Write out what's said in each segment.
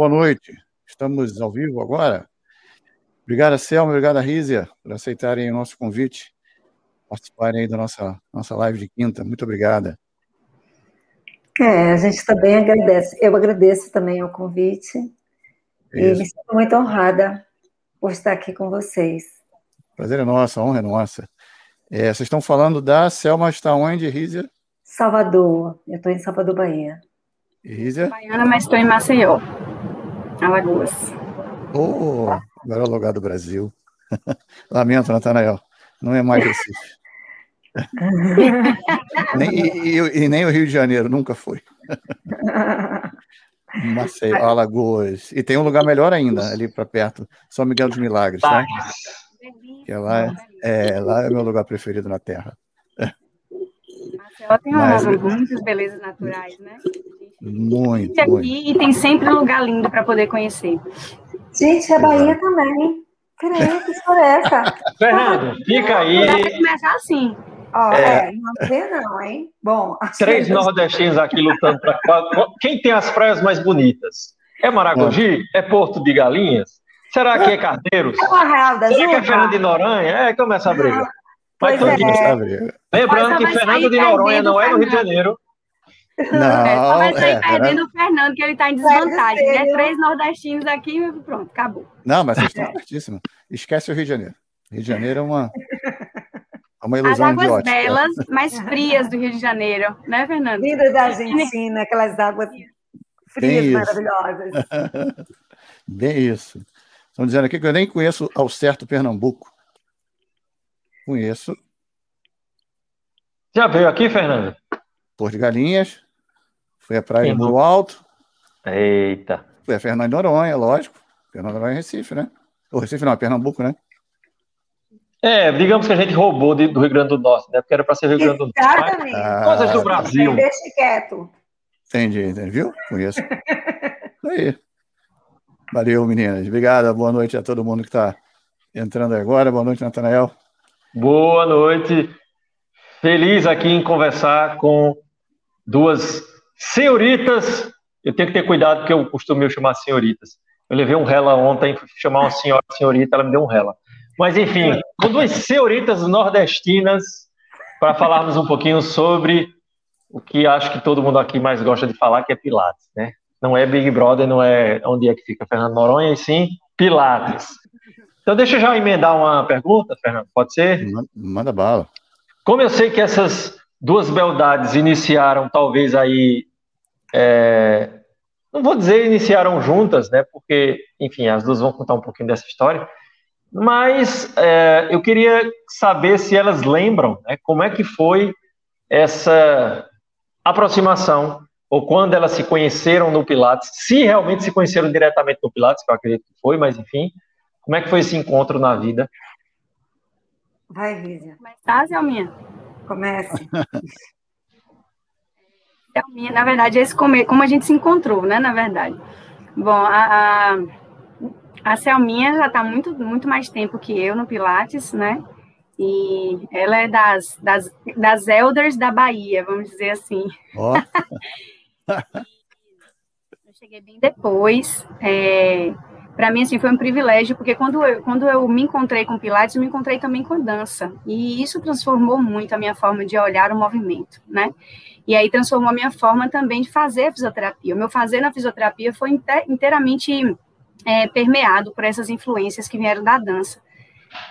Boa noite. Estamos ao vivo agora. Obrigado, Selma, obrigado, Rízia, por aceitarem o nosso convite, participarem aí da nossa, nossa live de quinta. Muito obrigada. É, a gente também agradece. Eu agradeço também o convite Isso. e me sinto muito honrada por estar aqui com vocês. Prazer é nosso, a honra é nossa. É, vocês estão falando da Selma está onde, Rízia? Salvador. Eu estou em Salvador, Bahia. Rízia? Baiana, mas estou em Maceió, Alagoas. Oh, melhor lugar do Brasil. Lamento, Natanael. Não é mais Recife. nem, e, e, e, nem o Rio de Janeiro, nunca foi. Maceió, Alagoas. E tem um lugar melhor ainda, ali para perto, São Miguel dos Milagres, tá? Que é lá, é, lá é o meu lugar preferido na Terra. Maceió tem Mas, muitas belezas naturais, né? Muito, aqui muito. E tem sempre um lugar lindo para poder conhecer. Gente, a Bahia também. Peraí, que história é essa? Fernando, fica aí. Vai começar assim. Ó, é. é, não vê não, hein? Bom. Três que... nordestinos aqui lutando para quem tem as praias mais bonitas. É Maragogi? É. é Porto de Galinhas? Será que é Carneiros? É Será que é Fernando de Noronha? É, começa a briga. Pois é. Lembrando que Fernando de Noronha não é no Rio de Janeiro. Não, é, só vai sair é, perdendo o Fernando, que ele está em desvantagem, né? Três nordestinos aqui, pronto, acabou. Não, mas vocês estão é. certíssimos. Esquece o Rio de Janeiro. Rio de Janeiro é uma, é uma ilusão As águas idiota. belas, mais frias do Rio de Janeiro, né, Fernando? Vinda da Argentina, aquelas águas frias maravilhosas. Bem isso. Estão dizendo aqui que eu nem conheço ao certo Pernambuco. Conheço. Já veio aqui, Fernando? Porto de Galinhas. Foi a Praia do Alto. Eita. Foi a Fernando de Noronha, lógico. Fernando de Noronha é Recife, né? O Recife não, é Pernambuco, né? É, digamos que a gente roubou de, do Rio Grande do Norte, né? Porque era para ser Rio Grande do Norte. Exatamente. Ah, Coisas do Brasil. Deixe quieto. Entendi, entendi. Viu? Conheço. Aí. Valeu, meninas. Obrigado. Boa noite a todo mundo que está entrando agora. Boa noite, Natanael. Boa noite. Feliz aqui em conversar com duas senhoritas. Eu tenho que ter cuidado porque eu costumo chamar senhoritas. Eu levei um rela ontem, fui chamar uma senhora senhorita, ela me deu um rela. Mas, enfim, com duas senhoritas nordestinas, para falarmos um pouquinho sobre o que acho que todo mundo aqui mais gosta de falar, que é Pilates, né? Não é Big Brother, não é onde é que fica Fernando Noronha, e sim Pilates. Então, deixa eu já emendar uma pergunta, Fernando, pode ser? Manda bala. Como eu sei que essas duas beldades iniciaram, talvez aí, é, não vou dizer iniciaram juntas, né? Porque, enfim, as duas vão contar um pouquinho dessa história. Mas é, eu queria saber se elas lembram né, como é que foi essa aproximação, ou quando elas se conheceram no Pilates, se realmente se conheceram diretamente no Pilates, que eu acredito que foi, mas enfim, como é que foi esse encontro na vida? Vai, Lígia. Começar, Selminha? Comece. Selminha, na verdade, esse come... como a gente se encontrou, né, na verdade. Bom, a, a a Selminha já está muito, muito mais tempo que eu no Pilates, né? E ela é das, das, das elders da Bahia, vamos dizer assim. Oh. eu cheguei bem depois. É, Para mim, assim, foi um privilégio, porque quando eu, quando eu me encontrei com Pilates, eu me encontrei também com a dança. E isso transformou muito a minha forma de olhar o movimento, né? E aí transformou a minha forma também de fazer a fisioterapia. O meu fazer na fisioterapia foi inteiramente é, permeado por essas influências que vieram da dança.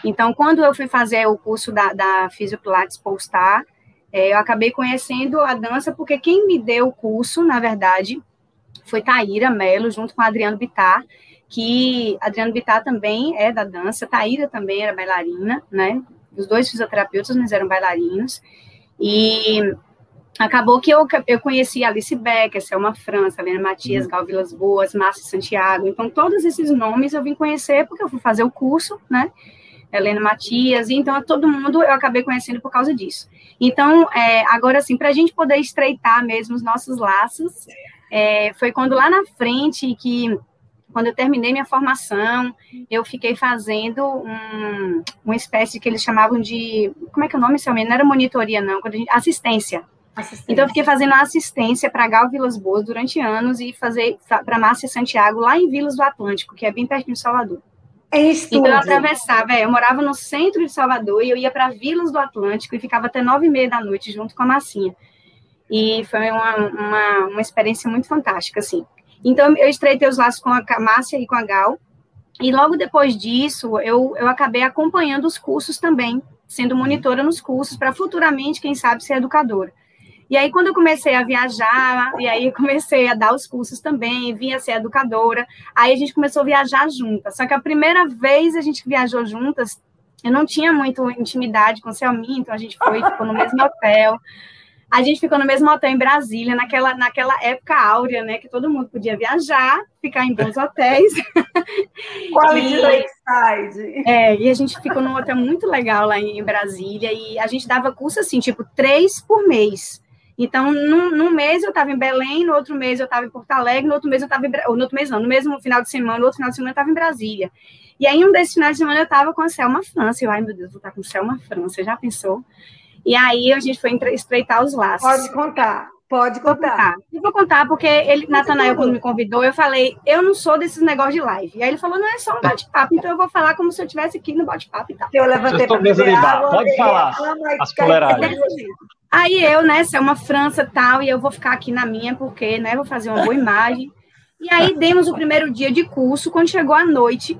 Então, quando eu fui fazer o curso da, da Pilates Polestar, é, eu acabei conhecendo a dança, porque quem me deu o curso, na verdade, foi Taíra Mello, junto com Adriano Bittar, que Adriano Bittar também é da dança, Taíra também era bailarina, né? Os dois fisioterapeutas, mas eram bailarinos. E acabou que eu, eu conheci Alice Becker, Selma França, Helena Matias, uhum. Gal Vilas Boas, Márcio Santiago. Então, todos esses nomes eu vim conhecer porque eu fui fazer o curso, né? Helena Matias, e então todo mundo eu acabei conhecendo por causa disso. Então, é, agora, assim, para a gente poder estreitar mesmo os nossos laços, é, foi quando lá na frente que quando eu terminei minha formação, eu fiquei fazendo um, uma espécie que eles chamavam de. Como é que é o nome, seu Não era monitoria, não, gente, assistência Então, eu fiquei fazendo assistência para Gal Vilas Boas durante anos e fazer para Márcia Santiago lá em Vilas do Atlântico, que é bem perto de Salvador. É então, eu atravessava, é, eu morava no centro de Salvador e eu ia para Vilas do Atlântico e ficava até nove e meia da noite junto com a Massinha. E foi uma, uma, uma experiência muito fantástica, assim. Então, eu estreitei os laços com a Márcia e com a Gal, e logo depois disso, eu, eu acabei acompanhando os cursos também, sendo monitora nos cursos, para futuramente, quem sabe, ser educadora. E aí, quando eu comecei a viajar, e aí comecei a dar os cursos também, vinha ser educadora, aí a gente começou a viajar juntas. Só que a primeira vez a gente viajou juntas, eu não tinha muito intimidade com o Selminha, então a gente foi, ficou no mesmo hotel. A gente ficou no mesmo hotel em Brasília, naquela, naquela época áurea, né? Que todo mundo podia viajar, ficar em bons hotéis. Quality Lakeside. É, e a gente ficou num hotel muito legal lá em Brasília, e a gente dava curso assim, tipo, três por mês. Então, num, num mês eu estava em Belém, no outro mês eu estava em Porto Alegre, no outro mês eu estava em no outro mês não, no mesmo final de semana, no outro final de semana eu estava em Brasília. E aí, um desses finais de semana eu estava com a Selma França. Eu, ai meu Deus, vou estar com Selma França, já pensou? E aí a gente foi estreitar os laços. Pode contar. Pode contar. Vou contar. Eu vou contar, porque ele, Natanael, quando me convidou, eu falei, eu não sou desses negócios de live. E aí ele falou, não é só um bate-papo, então eu vou falar como se eu estivesse aqui no bate-papo e tal. Eu levantei para beber água, Pode falar, as. Aí eu, né, se é uma França tal, e eu vou ficar aqui na minha, porque, né, vou fazer uma boa imagem. E aí demos o primeiro dia de curso, quando chegou a noite,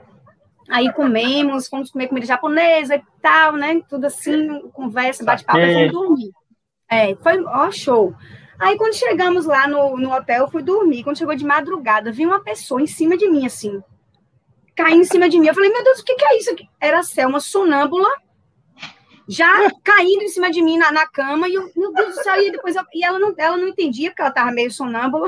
Aí comemos, fomos comer comida japonesa e tal, né? Tudo assim, conversa, bate-papo, e fomos dormir. É, foi, ó, show. Aí quando chegamos lá no, no hotel, eu fui dormir. Quando chegou de madrugada, vi uma pessoa em cima de mim, assim, caindo em cima de mim. Eu falei, meu Deus, o que, que é isso aqui? Era a Selma sonâmbula, já caindo em cima de mim na, na cama, e eu, meu Deus do céu, e depois eu, e ela não, ela não entendia, porque ela estava meio sonâmbula.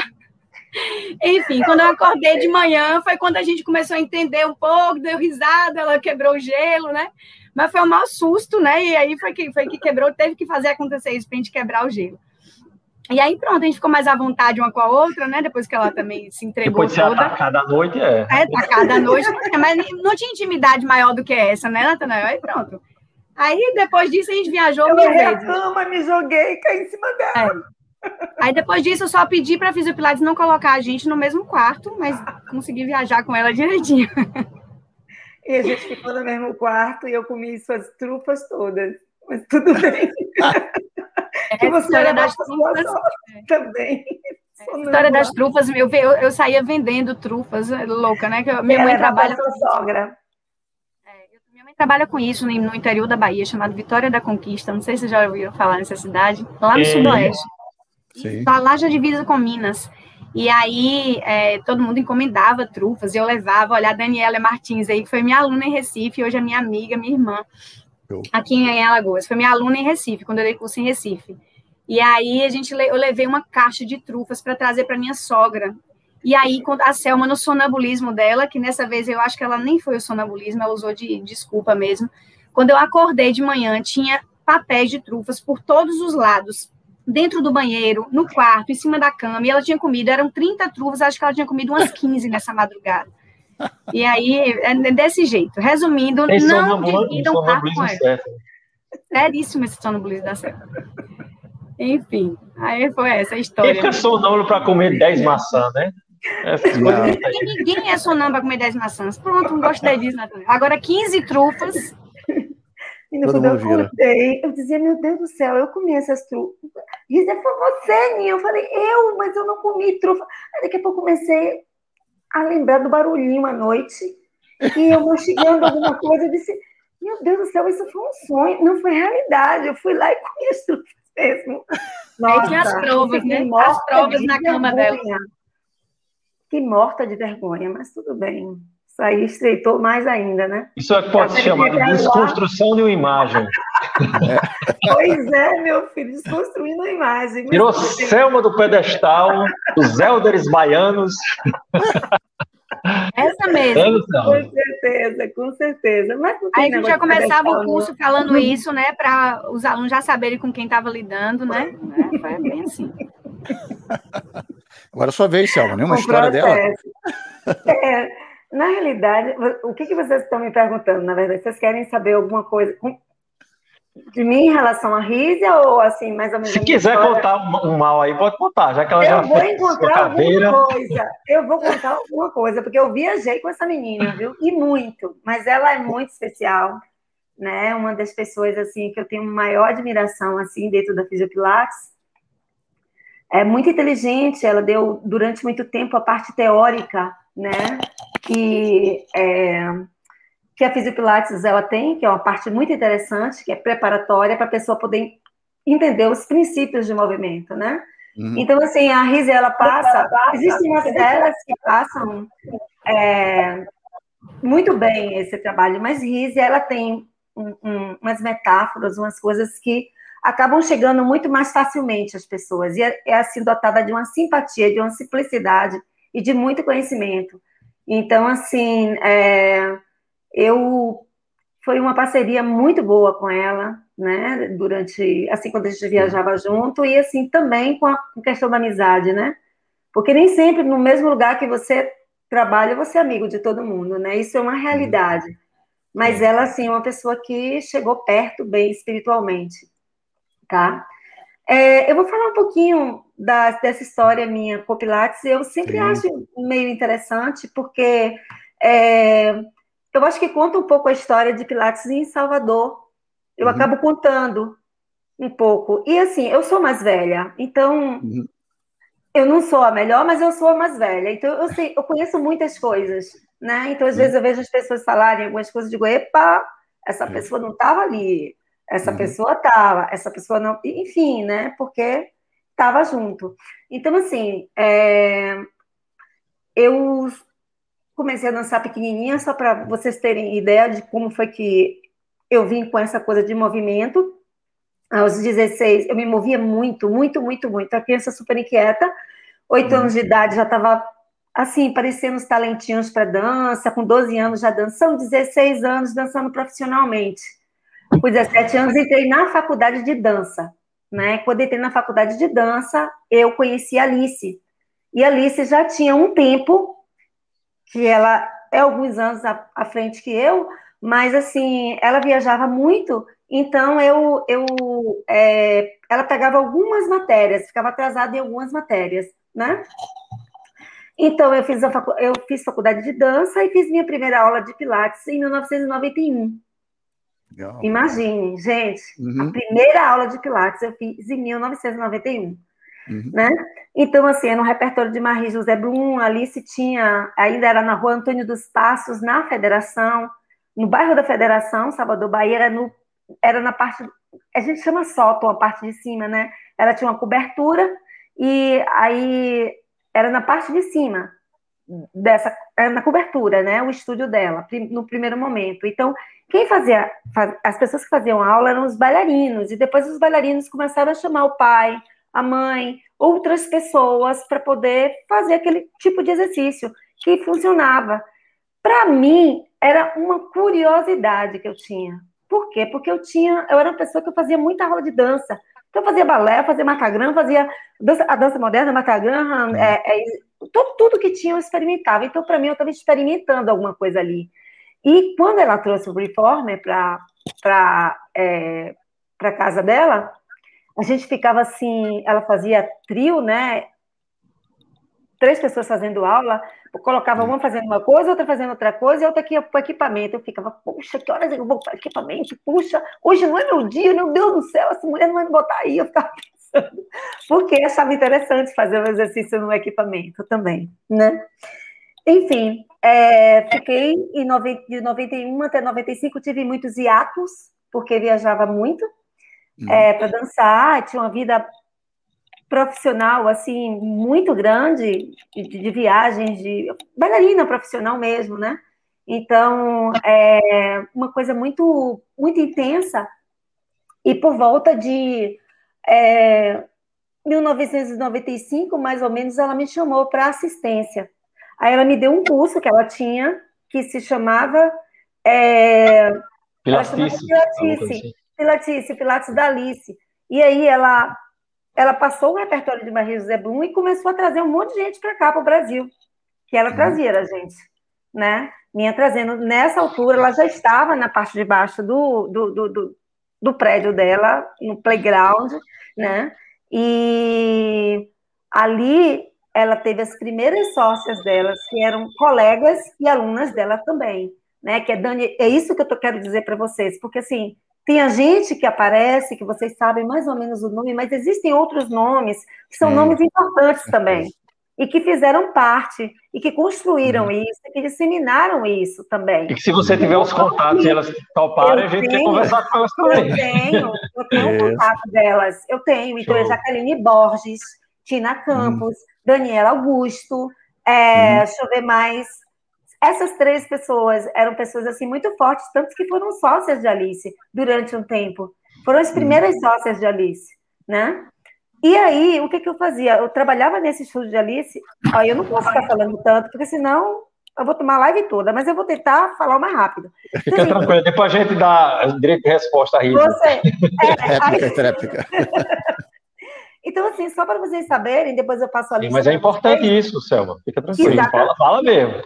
Enfim, quando eu acordei de manhã, foi quando a gente começou a entender um pouco, deu risada, ela quebrou o gelo, né? Mas foi um mau susto, né? E aí foi que, foi que quebrou, teve que fazer acontecer isso para a gente quebrar o gelo. E aí, pronto, a gente ficou mais à vontade uma com a outra, né? Depois que ela também se entregou Depois de ser toda. atacada à noite, é. É, atacada à noite, mas não tinha intimidade maior do que essa, né, Natanael? Aí pronto. Aí, depois disso, a gente viajou eu mil vezes. Eu cama, me joguei, caí em cima dela. É. Aí depois disso eu só pedi para a Fisiopilates não colocar a gente no mesmo quarto, mas consegui viajar com ela direitinho. E a gente ficou no mesmo quarto e eu comi suas trufas todas. Mas tudo bem. É, a história das trufas também. É, história das trufas, eu, eu, eu saía vendendo trufas, é louca, né? Que minha mãe trabalha. Com sogra. É, minha mãe trabalha com isso no interior da Bahia, chamado Vitória da Conquista. Não sei se vocês já ouviram falar nessa cidade, lá no é. sudoeste. Tá lá já divisa com Minas. E aí é, todo mundo encomendava trufas, eu levava, olha, a Daniela Martins aí, foi minha aluna em Recife, hoje é minha amiga, minha irmã, aqui em Alagoas, foi minha aluna em Recife, quando eu dei curso em Recife. E aí a gente, eu levei uma caixa de trufas para trazer para minha sogra. E aí, a Selma, no sonambulismo dela, que nessa vez eu acho que ela nem foi o sonambulismo, ela usou de desculpa mesmo. Quando eu acordei de manhã, tinha papéis de trufas por todos os lados dentro do banheiro, no quarto, em cima da cama, e ela tinha comido, eram 30 trufas, acho que ela tinha comido umas 15 nessa madrugada. E aí, é desse jeito. Resumindo, Tem não dividam um quarto com ela. Seríssimo esse sonambulismo da certo. Enfim, aí foi essa a história. Quem fica sonâmbulo para comer 10 maçãs, né? É, ninguém é sonâmbulo para comer 10 maçãs. Pronto, não gostei disso. Agora, 15 trufas e no quando eu acordei, eu dizia, meu Deus do céu, eu comi essas trufas. Dizia, foi você, Ninha. Eu falei, eu, mas eu não comi trufa. Aí daqui a pouco comecei a lembrar do barulhinho à noite. E eu mastigando alguma coisa, eu disse, meu Deus do céu, isso foi um sonho, não foi realidade. Eu fui lá e comi as trufas mesmo. Nossa, tinha as provas, né? As provas na cama dela. Que morta de vergonha, mas tudo bem. Isso aí estreitou mais ainda, né? Isso é que pode ser chamado de desconstrução de uma imagem. Pois é, meu filho, desconstruindo a imagem. Tirou Selma do pedestal, os Elders baianos. Essa mesmo. Com certeza, com certeza. Mas Aí a gente já começava o curso falando isso, né? Para os alunos já saberem com quem estava lidando, né? É, foi bem assim. Agora é sua vez, Selma, nenhuma história dela. É. Na realidade, o que, que vocês estão me perguntando, na verdade? Vocês querem saber alguma coisa? De mim em relação a Rízia ou assim, mais ou menos? Se quiser história? contar um mal aí, pode contar, já que ela eu já vou encontrar alguma coisa. Eu vou contar alguma coisa, porque eu viajei com essa menina, viu? E muito, mas ela é muito especial, né? Uma das pessoas assim que eu tenho maior admiração assim dentro da Fisiopilates. É muito inteligente, ela deu durante muito tempo a parte teórica, né? E é, que a Fisiopilates ela tem, que é uma parte muito interessante, que é preparatória para a pessoa poder entender os princípios de movimento, né? Uhum. Então, assim, a Rise, ela passa, existem umas delas que passam é, muito bem esse trabalho, mas Rise, ela tem um, um, umas metáforas, umas coisas que acabam chegando muito mais facilmente às pessoas, e é, é assim dotada de uma simpatia, de uma simplicidade e de muito conhecimento. Então, assim, é, eu foi uma parceria muito boa com ela, né? Durante, assim, quando a gente viajava junto, e assim, também com a questão da amizade, né? Porque nem sempre no mesmo lugar que você trabalha, você é amigo de todo mundo, né? Isso é uma realidade. Mas ela, assim, é uma pessoa que chegou perto bem espiritualmente, tá? É, eu vou falar um pouquinho da, dessa história minha com Pilates. Eu sempre Sim. acho meio interessante, porque é, eu acho que conta um pouco a história de Pilates em Salvador. Eu uhum. acabo contando um pouco. E assim, eu sou mais velha, então uhum. eu não sou a melhor, mas eu sou a mais velha. Então eu sei, eu conheço muitas coisas, né? Então às uhum. vezes eu vejo as pessoas falarem algumas coisas e digo, epa, essa pessoa não estava ali, essa uhum. pessoa estava, essa pessoa não, enfim, né? Porque estava junto. Então assim, é... eu comecei a dançar pequenininha, só para vocês terem ideia de como foi que eu vim com essa coisa de movimento. Aos 16, eu me movia muito, muito, muito, muito. A criança super inquieta, oito anos de uhum. idade, já estava assim, parecendo os talentinhos para dança, com 12 anos já dançando, 16 anos dançando profissionalmente. Com 17 anos entrei na faculdade de dança, né? Quando entrei na faculdade de dança, eu conheci a Alice. E a Alice já tinha um tempo que ela é alguns anos à, à frente que eu, mas assim, ela viajava muito, então eu, eu é, ela pegava algumas matérias, ficava atrasada em algumas matérias, né? Então eu fiz, a eu fiz faculdade de dança e fiz minha primeira aula de Pilates em 1991. Legal. Imagine, gente, uhum. a primeira aula de Pilates eu fiz em 1991. Uhum. Né? Então, assim, no repertório de Marie José Blum, Alice tinha, ainda era na rua Antônio dos Passos, na Federação, no bairro da Federação, Salvador Bahia, era, no, era na parte, a gente chama sótão, a parte de cima, né? Ela tinha uma cobertura e aí era na parte de cima dessa, era na cobertura, né? O estúdio dela, no primeiro momento. Então, quem fazia, as pessoas que faziam aula eram os bailarinos, e depois os bailarinos começaram a chamar o pai, a mãe, outras pessoas para poder fazer aquele tipo de exercício que funcionava. Para mim, era uma curiosidade que eu tinha. Por quê? Porque eu tinha, eu era uma pessoa que eu fazia muita aula de dança. Então, eu fazia balé, eu fazia macagrã, fazia dança, a dança moderna, macagrã, uhum. é, é, tudo, tudo que tinha eu experimentava. Então, para mim, eu estava experimentando alguma coisa ali. E quando ela trouxe o reformer para é, a casa dela, a gente ficava assim, ela fazia trio, né? Três pessoas fazendo aula, colocava uma fazendo uma coisa, outra fazendo outra coisa, e outra aqui para o equipamento. Eu ficava, puxa, que horas eu vou para equipamento? Puxa, hoje não é meu dia, meu Deus do céu, essa mulher não vai me botar aí. Eu ficava pensando, porque achava interessante fazer o um exercício no equipamento também, né? Enfim, é, fiquei em 90, de 91 até 95, tive muitos hiatos, porque viajava muito, é, para dançar, tinha uma vida profissional assim muito grande de, de, viagens de bailarina profissional mesmo, né? Então é uma coisa muito muito intensa e por volta de é, 1995 mais ou menos ela me chamou para assistência. Aí ela me deu um curso que ela tinha que se chamava é, Pilates. Pilates, Pilates da Alice. E aí ela, ela passou o repertório de Maria José Blum e começou a trazer um monte de gente para cá, para o Brasil, que ela uhum. trazia a gente, né? Vinha trazendo, nessa altura, ela já estava na parte de baixo do, do, do, do do prédio dela, no playground, né? E ali ela teve as primeiras sócias delas, que eram colegas e alunas dela também, né? Que é Dani, é isso que eu tô, quero dizer para vocês, porque assim, tem a gente que aparece, que vocês sabem mais ou menos o nome, mas existem outros nomes que são nomes importantes também e que fizeram parte e que construíram uhum. isso, e que disseminaram isso também. E que se você tiver os contatos e elas toparem, a gente tenho, quer conversar com elas também. Eu tenho, eu tenho o contato delas, eu tenho. Então, é Jaqueline Borges, Tina Campos, uhum. Daniela Augusto, é, uhum. deixa eu ver mais. Essas três pessoas eram pessoas assim muito fortes, tanto que foram sócias de Alice durante um tempo. Foram as primeiras uhum. sócias de Alice, né? E aí, o que, que eu fazia? Eu trabalhava nesse estúdio de Alice. Ó, eu não posso ficar falando tanto, porque senão eu vou tomar a live toda, mas eu vou tentar falar o mais rápido. Fica então, tranquilo, depois a gente dá direito de resposta a Rita. Você, é, réplica, Então, assim, só para vocês saberem, depois eu passo a lista. Mas é importante vocês. isso, Selma. Fica tranquilo, fala, fala mesmo.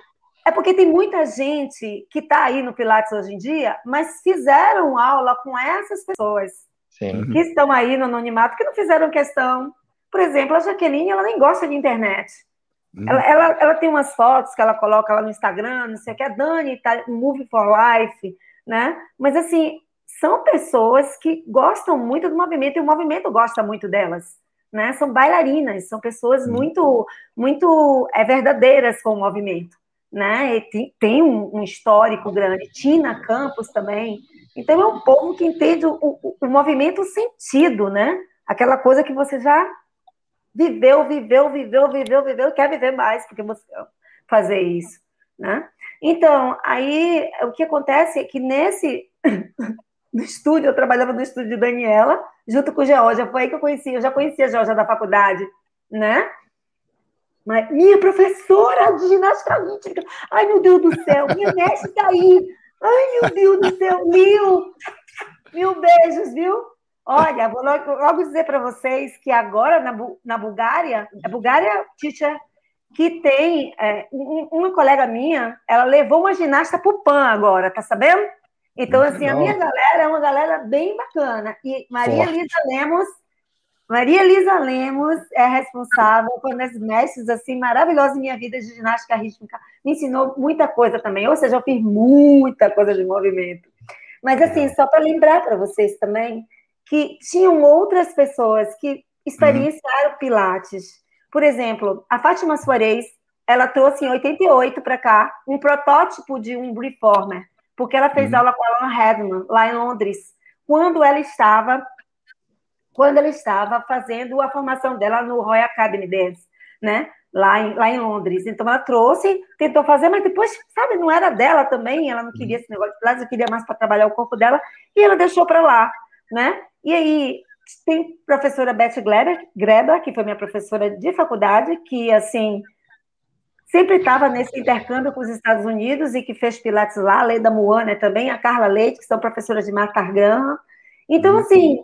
É porque tem muita gente que está aí no Pilates hoje em dia, mas fizeram aula com essas pessoas. Sim. que estão aí no anonimato, que não fizeram questão. Por exemplo, a Jaqueline, ela nem gosta de internet. Uhum. Ela, ela, ela, tem umas fotos que ela coloca lá no Instagram, não sei o que, a Dani tá Move for Life, né? Mas, assim, são pessoas que gostam muito do movimento e o movimento gosta muito delas, né? São bailarinas, são pessoas muito, muito é, verdadeiras com o movimento, né? E tem, tem um, um histórico grande. Tina Campos também, então, é um povo que entende o, o, o movimento sentido, né? Aquela coisa que você já viveu, viveu, viveu, viveu, viveu, quer viver mais, porque você fazer isso, né? Então, aí, o que acontece é que nesse... no estúdio, eu trabalhava no estúdio de Daniela, junto com o Georgia, foi aí que eu conheci, eu já conhecia a Georgia da faculdade, né? Mas, minha professora de ginástica rítmica, ai meu Deus do céu, minha mestre tá aí, Ai, meu Deus do céu, mil, mil beijos, viu? Olha, vou logo, logo dizer para vocês que agora na, na Bulgária, a Bulgária, teacher, que tem é, uma colega minha, ela levou uma ginasta para o PAN agora, tá sabendo? Então, assim, a minha galera é uma galera bem bacana. E Maria Forte. Lisa Lemos Maria Elisa Lemos é responsável por as mestres assim maravilhosas em minha vida de ginástica rítmica. Me ensinou muita coisa também, ou seja, eu fiz muita coisa de movimento. Mas assim, só para lembrar para vocês também que tinham outras pessoas que experienciaram uhum. pilates. Por exemplo, a Fátima Soares, ela trouxe em 88 para cá um protótipo de um reformer, porque ela fez uhum. aula com a Alan Redman lá em Londres, quando ela estava quando ela estava fazendo a formação dela no Royal Academy Dance, né? Lá em, lá em Londres. Então ela trouxe, tentou fazer, mas depois, sabe, não era dela também, ela não queria esse negócio de ela queria mais para trabalhar o corpo dela, e ela deixou para lá, né? E aí tem professora Beth Greber, Greber, que foi minha professora de faculdade, que, assim, sempre estava nesse intercâmbio com os Estados Unidos e que fez Pilates lá, a Leda Moana também, a Carla Leite, que são professoras de Marta Graham. Então, uhum. assim,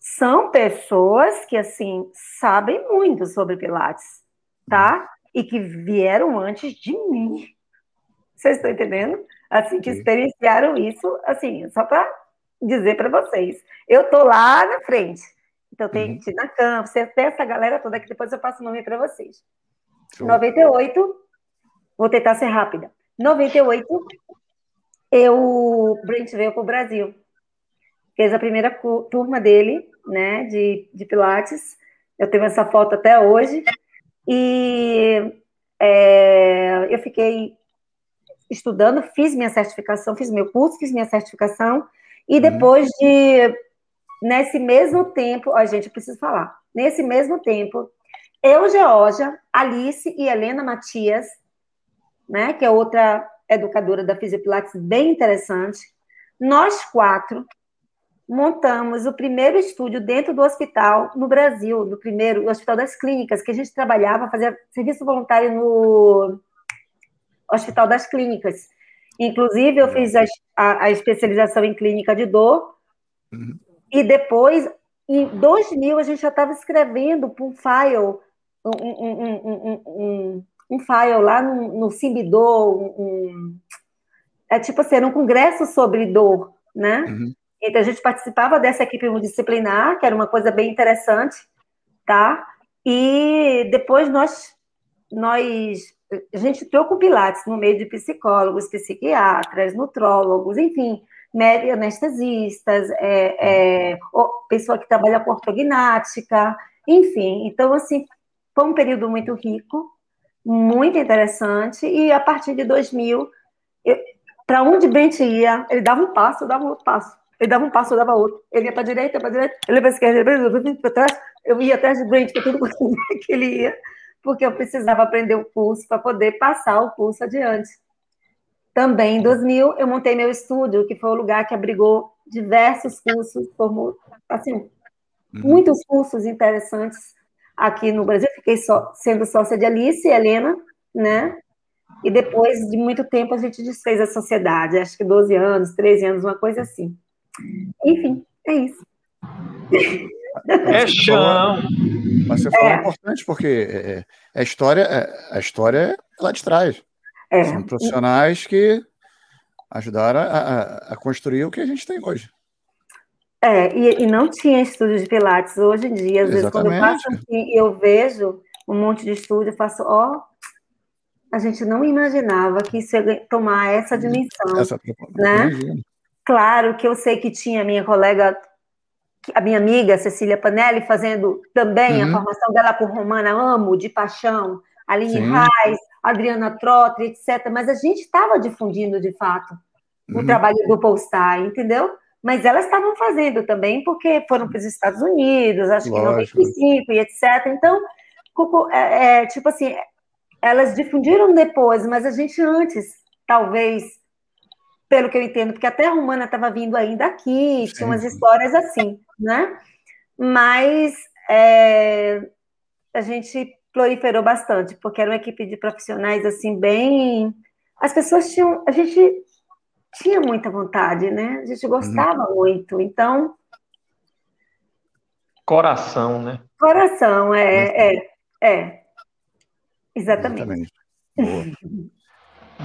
são pessoas que, assim, sabem muito sobre Pilates, tá? E que vieram antes de mim. Vocês estão entendendo? Assim, que experienciaram isso, assim, só para dizer para vocês. Eu tô lá na frente. Então, tem uhum. Tina Campos, tem essa galera toda que depois eu passo o nome para vocês. Show. 98, vou tentar ser rápida. 98, eu, o Brent veio para o Brasil. Fez a primeira turma dele né, de, de Pilates. Eu tenho essa foto até hoje. E é, eu fiquei estudando, fiz minha certificação, fiz meu curso, fiz minha certificação. E uhum. depois de, nesse mesmo tempo, ó, gente, eu preciso falar, nesse mesmo tempo, eu, Georgia, Alice e Helena Matias, né, que é outra educadora da Fisiopilates bem interessante, nós quatro montamos o primeiro estúdio dentro do hospital no Brasil, no primeiro o Hospital das Clínicas, que a gente trabalhava, fazia serviço voluntário no Hospital das Clínicas. Inclusive, eu fiz a, a, a especialização em clínica de dor, uhum. e depois, em 2000, a gente já estava escrevendo para um file, um, um, um, um, file lá no, no Simbidor, é tipo assim, era um congresso sobre dor, né? Uhum. Então, a gente participava dessa equipe multidisciplinar, que era uma coisa bem interessante, tá? E depois nós, nós a gente entrou com Pilates no meio de psicólogos, psiquiatras, nutrólogos, enfim, anestesistas, é, é, pessoa que trabalha com ortognática, enfim. Então, assim, foi um período muito rico, muito interessante, e a partir de 2000, para onde Brent ia, ele dava um passo, eu dava outro passo. Ele dava um passo, eu dava outro. Ele ia para a direita, para a direita, ele ia para a esquerda, ele ia para trás. Eu ia atrás de Brent, para tudo que ele ia, porque eu precisava aprender o curso para poder passar o curso adiante. Também em 2000, eu montei meu estúdio, que foi o lugar que abrigou diversos cursos, formou, assim, uhum. muitos cursos interessantes aqui no Brasil. Fiquei só, sendo sócia de Alice e Helena, né? E depois de muito tempo a gente desfez a sociedade, acho que 12 anos, 13 anos, uma coisa assim. Enfim, é isso. É chão. Mas você falou é. importante, porque é, é, a história, é, a história ela te traz. É. São profissionais que ajudaram a, a, a, construir o que a gente tem hoje. É, e, e, não tinha estúdio de Pilates. Hoje em dia, às Exatamente. vezes, quando eu passo aqui e eu vejo um monte de estúdio, eu faço, ó, a gente não imaginava que isso ia tomar essa dimensão. Essa, né? Claro que eu sei que tinha minha colega, a minha amiga Cecília Panelli, fazendo também uhum. a formação dela com Romana Amo, de paixão, Aline Sim. Reis, Adriana Trotter, etc. Mas a gente estava difundindo, de fato, uhum. o trabalho do Polestar, entendeu? Mas elas estavam fazendo também, porque foram para os Estados Unidos, acho Lógico. que em 95 e etc. Então, é, é, tipo assim, elas difundiram depois, mas a gente antes, talvez, pelo que eu entendo, porque até a Romana estava vindo ainda aqui, tinha umas histórias assim, né? Mas é, a gente proliferou bastante, porque era uma equipe de profissionais assim, bem. As pessoas tinham. A gente tinha muita vontade, né? A gente gostava uhum. muito, então. Coração, né? Coração, é, é, é. Exatamente. Exatamente.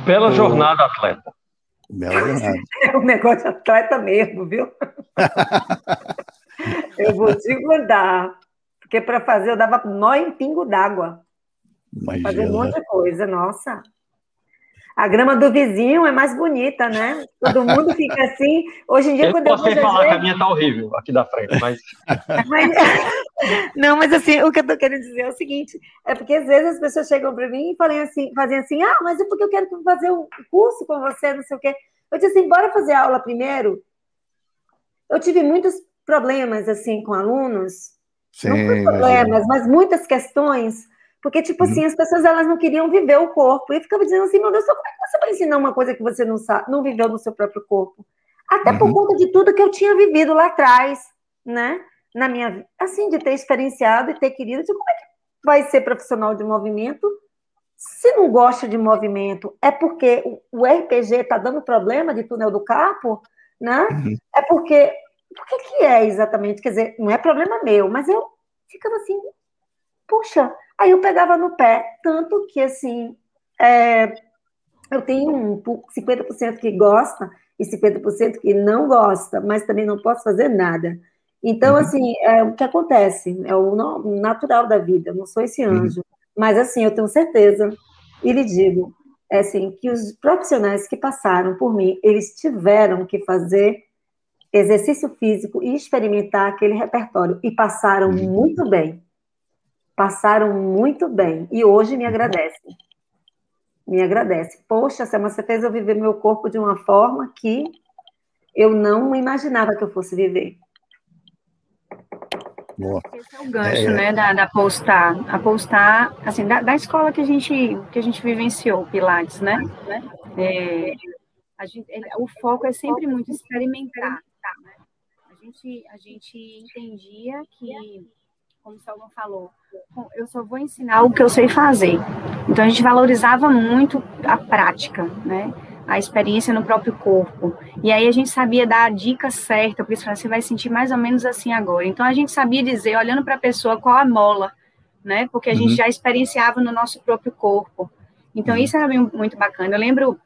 Bela Boa. jornada, atleta. Bela jornada. É um negócio de atleta mesmo, viu? eu vou te contar. Porque para fazer eu dava nó em pingo d'água. Fazer um monte de coisa, nossa. A grama do vizinho é mais bonita, né? Todo mundo fica assim. Hoje em dia, eu quando posso eu vou falar que a minha tá horrível aqui da frente, mas... mas... Não, mas assim, o que eu tô querendo dizer é o seguinte: é porque às vezes as pessoas chegam para mim e falam assim, fazem assim, ah, mas é porque eu quero fazer um curso com você, não sei o quê. Eu disse assim, bora fazer aula primeiro. Eu tive muitos problemas assim com alunos, Sim, não problemas, mas muitas questões porque, tipo assim, uhum. as pessoas elas não queriam viver o corpo. E eu ficava dizendo assim, meu Deus, como é que você vai ensinar uma coisa que você não sabe, não viveu no seu próprio corpo? Até uhum. por conta de tudo que eu tinha vivido lá atrás, né? Na minha assim, de ter experienciado e ter querido. como é que vai ser profissional de movimento se não gosta de movimento? É porque o RPG está dando problema de túnel do capo, né? Uhum. É porque. Por que, que é exatamente? Quer dizer, não é problema meu, mas eu ficava assim, puxa, Aí eu pegava no pé, tanto que assim, é, eu tenho um 50% que gosta e 50% que não gosta, mas também não posso fazer nada. Então, uhum. assim, é o que acontece, é o natural da vida, eu não sou esse uhum. anjo. Uhum. Mas, assim, eu tenho certeza, e lhe digo, é assim, que os profissionais que passaram por mim, eles tiveram que fazer exercício físico e experimentar aquele repertório, e passaram uhum. muito bem passaram muito bem e hoje me agradecem. Me agradece. Poxa, Selma, você fez eu viver meu corpo de uma forma que eu não imaginava que eu fosse viver. Boa. Esse é o gancho, é, né, da, da Polestar. A Polestar, assim, da, da, escola que a gente que a gente vivenciou, Pilates, né? É, gente, o foco é sempre muito experimentar. Tá? A gente a gente entendia que como o Salomão falou, eu só vou ensinar o que eu sei fazer. Então a gente valorizava muito a prática, né? A experiência no próprio corpo. E aí a gente sabia dar a dica certa, porque você vai sentir mais ou menos assim agora. Então a gente sabia dizer, olhando para a pessoa, qual a mola, né? Porque a gente uhum. já experienciava no nosso próprio corpo. Então uhum. isso era muito bacana. Eu lembro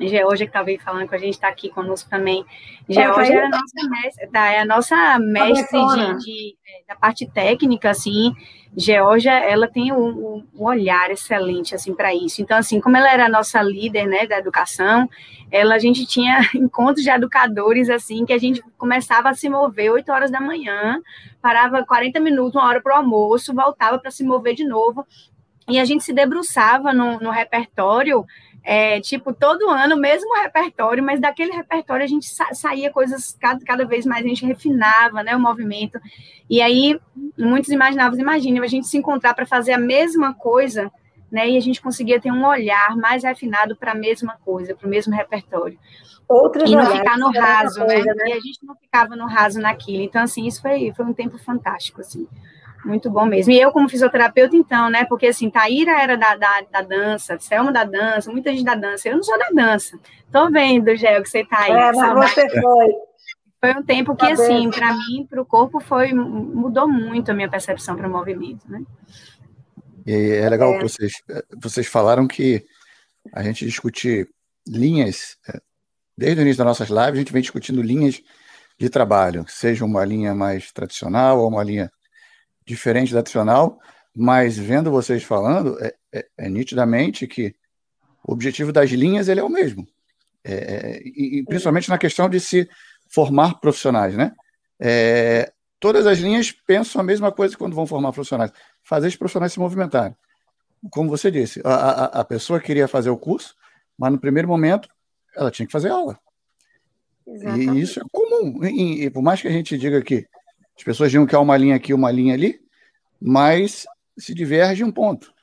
Georgia, que estava falando com a gente, está aqui conosco também. Georgia é a nossa mestre, tá, é a nossa mestre de, de, é, da parte técnica, assim. Georgia, ela tem um, um olhar excelente, assim, para isso. Então, assim, como ela era a nossa líder, né, da educação, ela, a gente tinha encontros de educadores, assim, que a gente começava a se mover 8 horas da manhã, parava 40 minutos, uma hora para o almoço, voltava para se mover de novo, e a gente se debruçava no, no repertório é, tipo, todo ano, mesmo repertório, mas daquele repertório a gente sa saía coisas cada, cada vez mais, a gente refinava né, o movimento. E aí, muitos imaginavam, imagina, a gente se encontrar para fazer a mesma coisa, né, e a gente conseguia ter um olhar mais refinado para a mesma coisa, para o mesmo repertório. Outros e não ficar no raso, né? coisa, né? né? E a gente não ficava no raso naquilo. Então, assim, isso foi, foi um tempo fantástico, assim. Muito bom mesmo. E eu, como fisioterapeuta, então, né? Porque assim, Taíra era da, da, da dança, Selma da dança, muita gente da dança. Eu não sou da dança. Tô vendo, Gel, que você tá aí. É, mas você foi. Foi um tempo que, assim, para mim, para o corpo, foi mudou muito a minha percepção para o movimento, né? E é legal é. que vocês, vocês falaram que a gente discute linhas, é, desde o início das nossas lives, a gente vem discutindo linhas de trabalho, seja uma linha mais tradicional ou uma linha diferente da tradicional, mas vendo vocês falando, é, é, é nitidamente que o objetivo das linhas ele é o mesmo. É, é e, e, principalmente na questão de se formar profissionais, né? É, todas as linhas pensam a mesma coisa quando vão formar profissionais, fazer os profissionais se movimentarem. Como você disse, a, a, a pessoa queria fazer o curso, mas no primeiro momento ela tinha que fazer aula. Exatamente. E isso é comum. E, e, por mais que a gente diga que as pessoas digam que há uma linha aqui, uma linha ali, mas se diverge um ponto.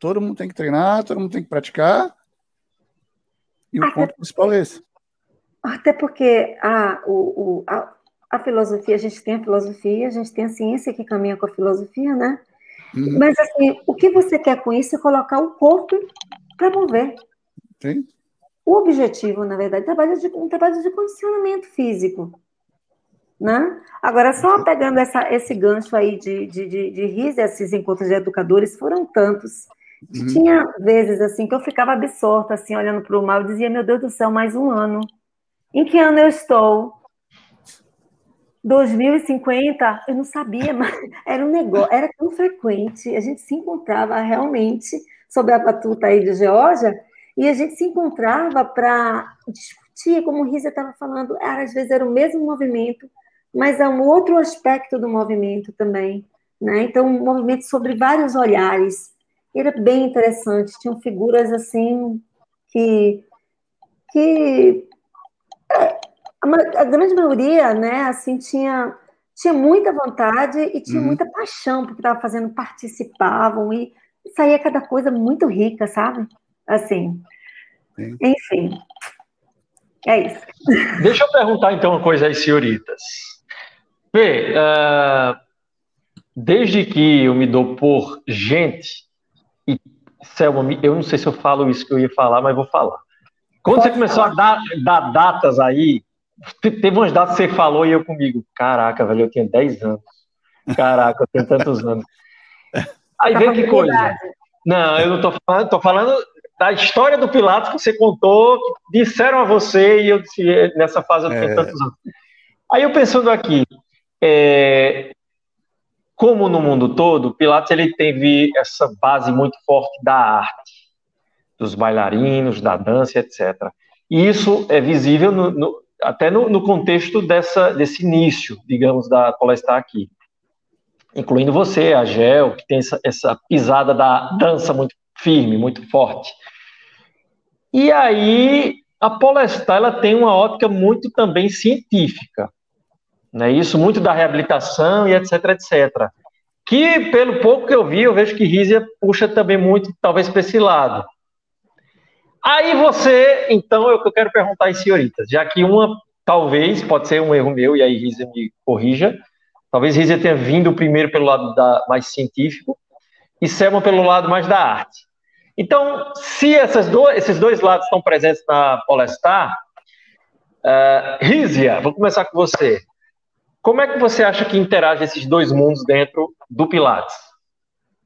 Todo mundo tem que treinar, todo mundo tem que praticar, e o até ponto principal é esse. Até porque a, o, o, a, a, filosofia, a gente tem a filosofia, a gente tem a ciência que caminha com a filosofia, né? Uhum. Mas, assim, o que você quer com isso é colocar o corpo para mover. Sim. O objetivo, na verdade, é um trabalho de condicionamento físico. Né? Agora, só pegando essa, esse gancho aí de, de, de, de RIS, esses encontros de educadores foram tantos. Uhum. Tinha vezes assim que eu ficava absorta, assim, olhando para o mar, eu dizia, meu Deus do céu, mais um ano. Em que ano eu estou? 2050, eu não sabia, mas era um negócio, era tão frequente, a gente se encontrava realmente sob a batuta aí de Geórgia, e a gente se encontrava para discutir, como o Risa estava falando, era, às vezes era o mesmo movimento, mas é um outro aspecto do movimento também, né? Então, um movimento sobre vários olhares. Era bem interessante, tinham figuras assim que que é, a, a grande maioria, né, assim tinha tinha muita vontade e tinha uhum. muita paixão porque estava fazendo, participavam e saía cada coisa muito rica, sabe? Assim. Sim. Enfim. É isso. Deixa eu perguntar então uma coisa às senhoritas. Vê, uh, desde que eu me dou por gente, e Selma, eu não sei se eu falo isso que eu ia falar, mas vou falar. Quando Pode você começou falar. a dar, dar, datas aí, teve umas datas que você falou e eu comigo, caraca, velho, eu tinha 10 anos. Caraca, eu tenho tantos anos. Aí vê que coisa. Não, eu não tô falando, tô falando da história do Pilatos que você contou, que disseram a você e eu disse, nessa fase eu tenho é... tantos anos. Aí eu pensando aqui, é, como no mundo todo, Pilates ele teve essa base muito forte da arte, dos bailarinos, da dança, etc. E isso é visível no, no, até no, no, contexto dessa, desse início, digamos, da Polestar aqui. Incluindo você, a Gel, que tem essa, essa pisada da dança muito firme, muito forte. E aí, a Polestar ela tem uma ótica muito também científica. Né? Isso muito da reabilitação e etc, etc. Que, pelo pouco que eu vi, eu vejo que Rízia puxa também muito, talvez, para esse lado. Aí você, então, é o que eu quero perguntar às senhoritas, já que uma, talvez, pode ser um erro meu, e aí Rízia me corrija, talvez Rízia tenha vindo primeiro pelo lado da, mais científico e Selma pelo lado mais da arte. Então, se do, esses dois lados estão presentes na Polestar, uh, Rízia, vou começar com você. Como é que você acha que interage esses dois mundos dentro do Pilates?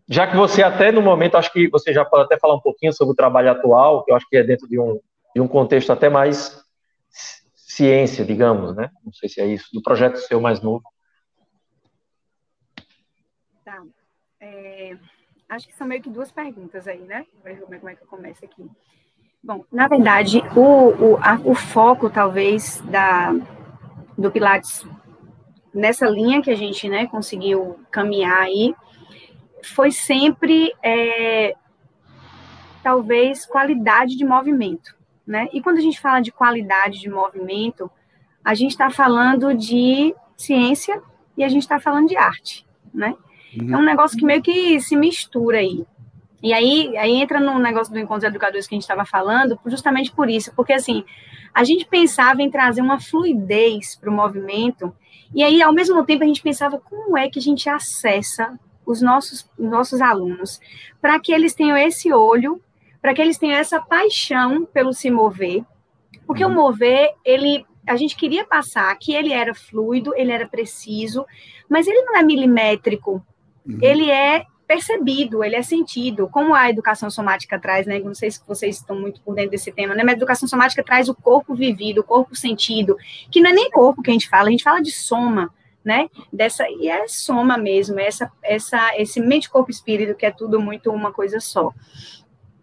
Já que você até no momento, acho que você já pode até falar um pouquinho sobre o trabalho atual, que eu acho que é dentro de um, de um contexto até mais ciência, digamos, né? Não sei se é isso, do projeto seu mais novo. Tá. É, acho que são meio que duas perguntas aí, né? Vamos ver como é que eu começo aqui. Bom, na verdade, o, o, a, o foco, talvez, da, do Pilates nessa linha que a gente né, conseguiu caminhar aí, foi sempre, é, talvez, qualidade de movimento. Né? E quando a gente fala de qualidade de movimento, a gente está falando de ciência e a gente está falando de arte. Né? Uhum. É um negócio que meio que se mistura aí. E aí, aí entra no negócio do encontro de educadores que a gente estava falando, justamente por isso, porque assim, a gente pensava em trazer uma fluidez para o movimento, e aí, ao mesmo tempo, a gente pensava como é que a gente acessa os nossos, nossos alunos, para que eles tenham esse olho, para que eles tenham essa paixão pelo se mover, porque uhum. o mover, ele, a gente queria passar que ele era fluido, ele era preciso, mas ele não é milimétrico, uhum. ele é percebido, ele é sentido, como a educação somática traz, né? Não sei se vocês estão muito por dentro desse tema, né? Mas a educação somática traz o corpo vivido, o corpo sentido, que não é nem corpo que a gente fala, a gente fala de soma, né? Dessa e é soma mesmo, essa essa esse mente, corpo, espírito que é tudo muito uma coisa só.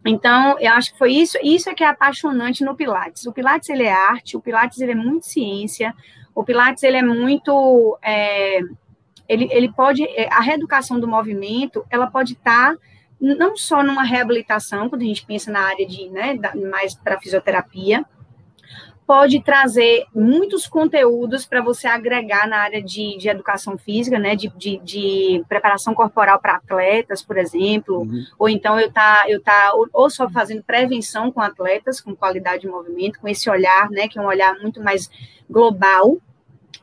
Então, eu acho que foi isso, isso é que é apaixonante no Pilates. O Pilates ele é arte, o Pilates ele é muito ciência, o Pilates ele é muito é, ele, ele pode, é, a reeducação do movimento, ela pode estar tá não só numa reabilitação, quando a gente pensa na área de, né, mais para fisioterapia, pode trazer muitos conteúdos para você agregar na área de, de educação física, né, de, de, de preparação corporal para atletas, por exemplo, uhum. ou então eu tá, eu tá ou, ou, só fazendo prevenção com atletas, com qualidade de movimento, com esse olhar, né, que é um olhar muito mais global,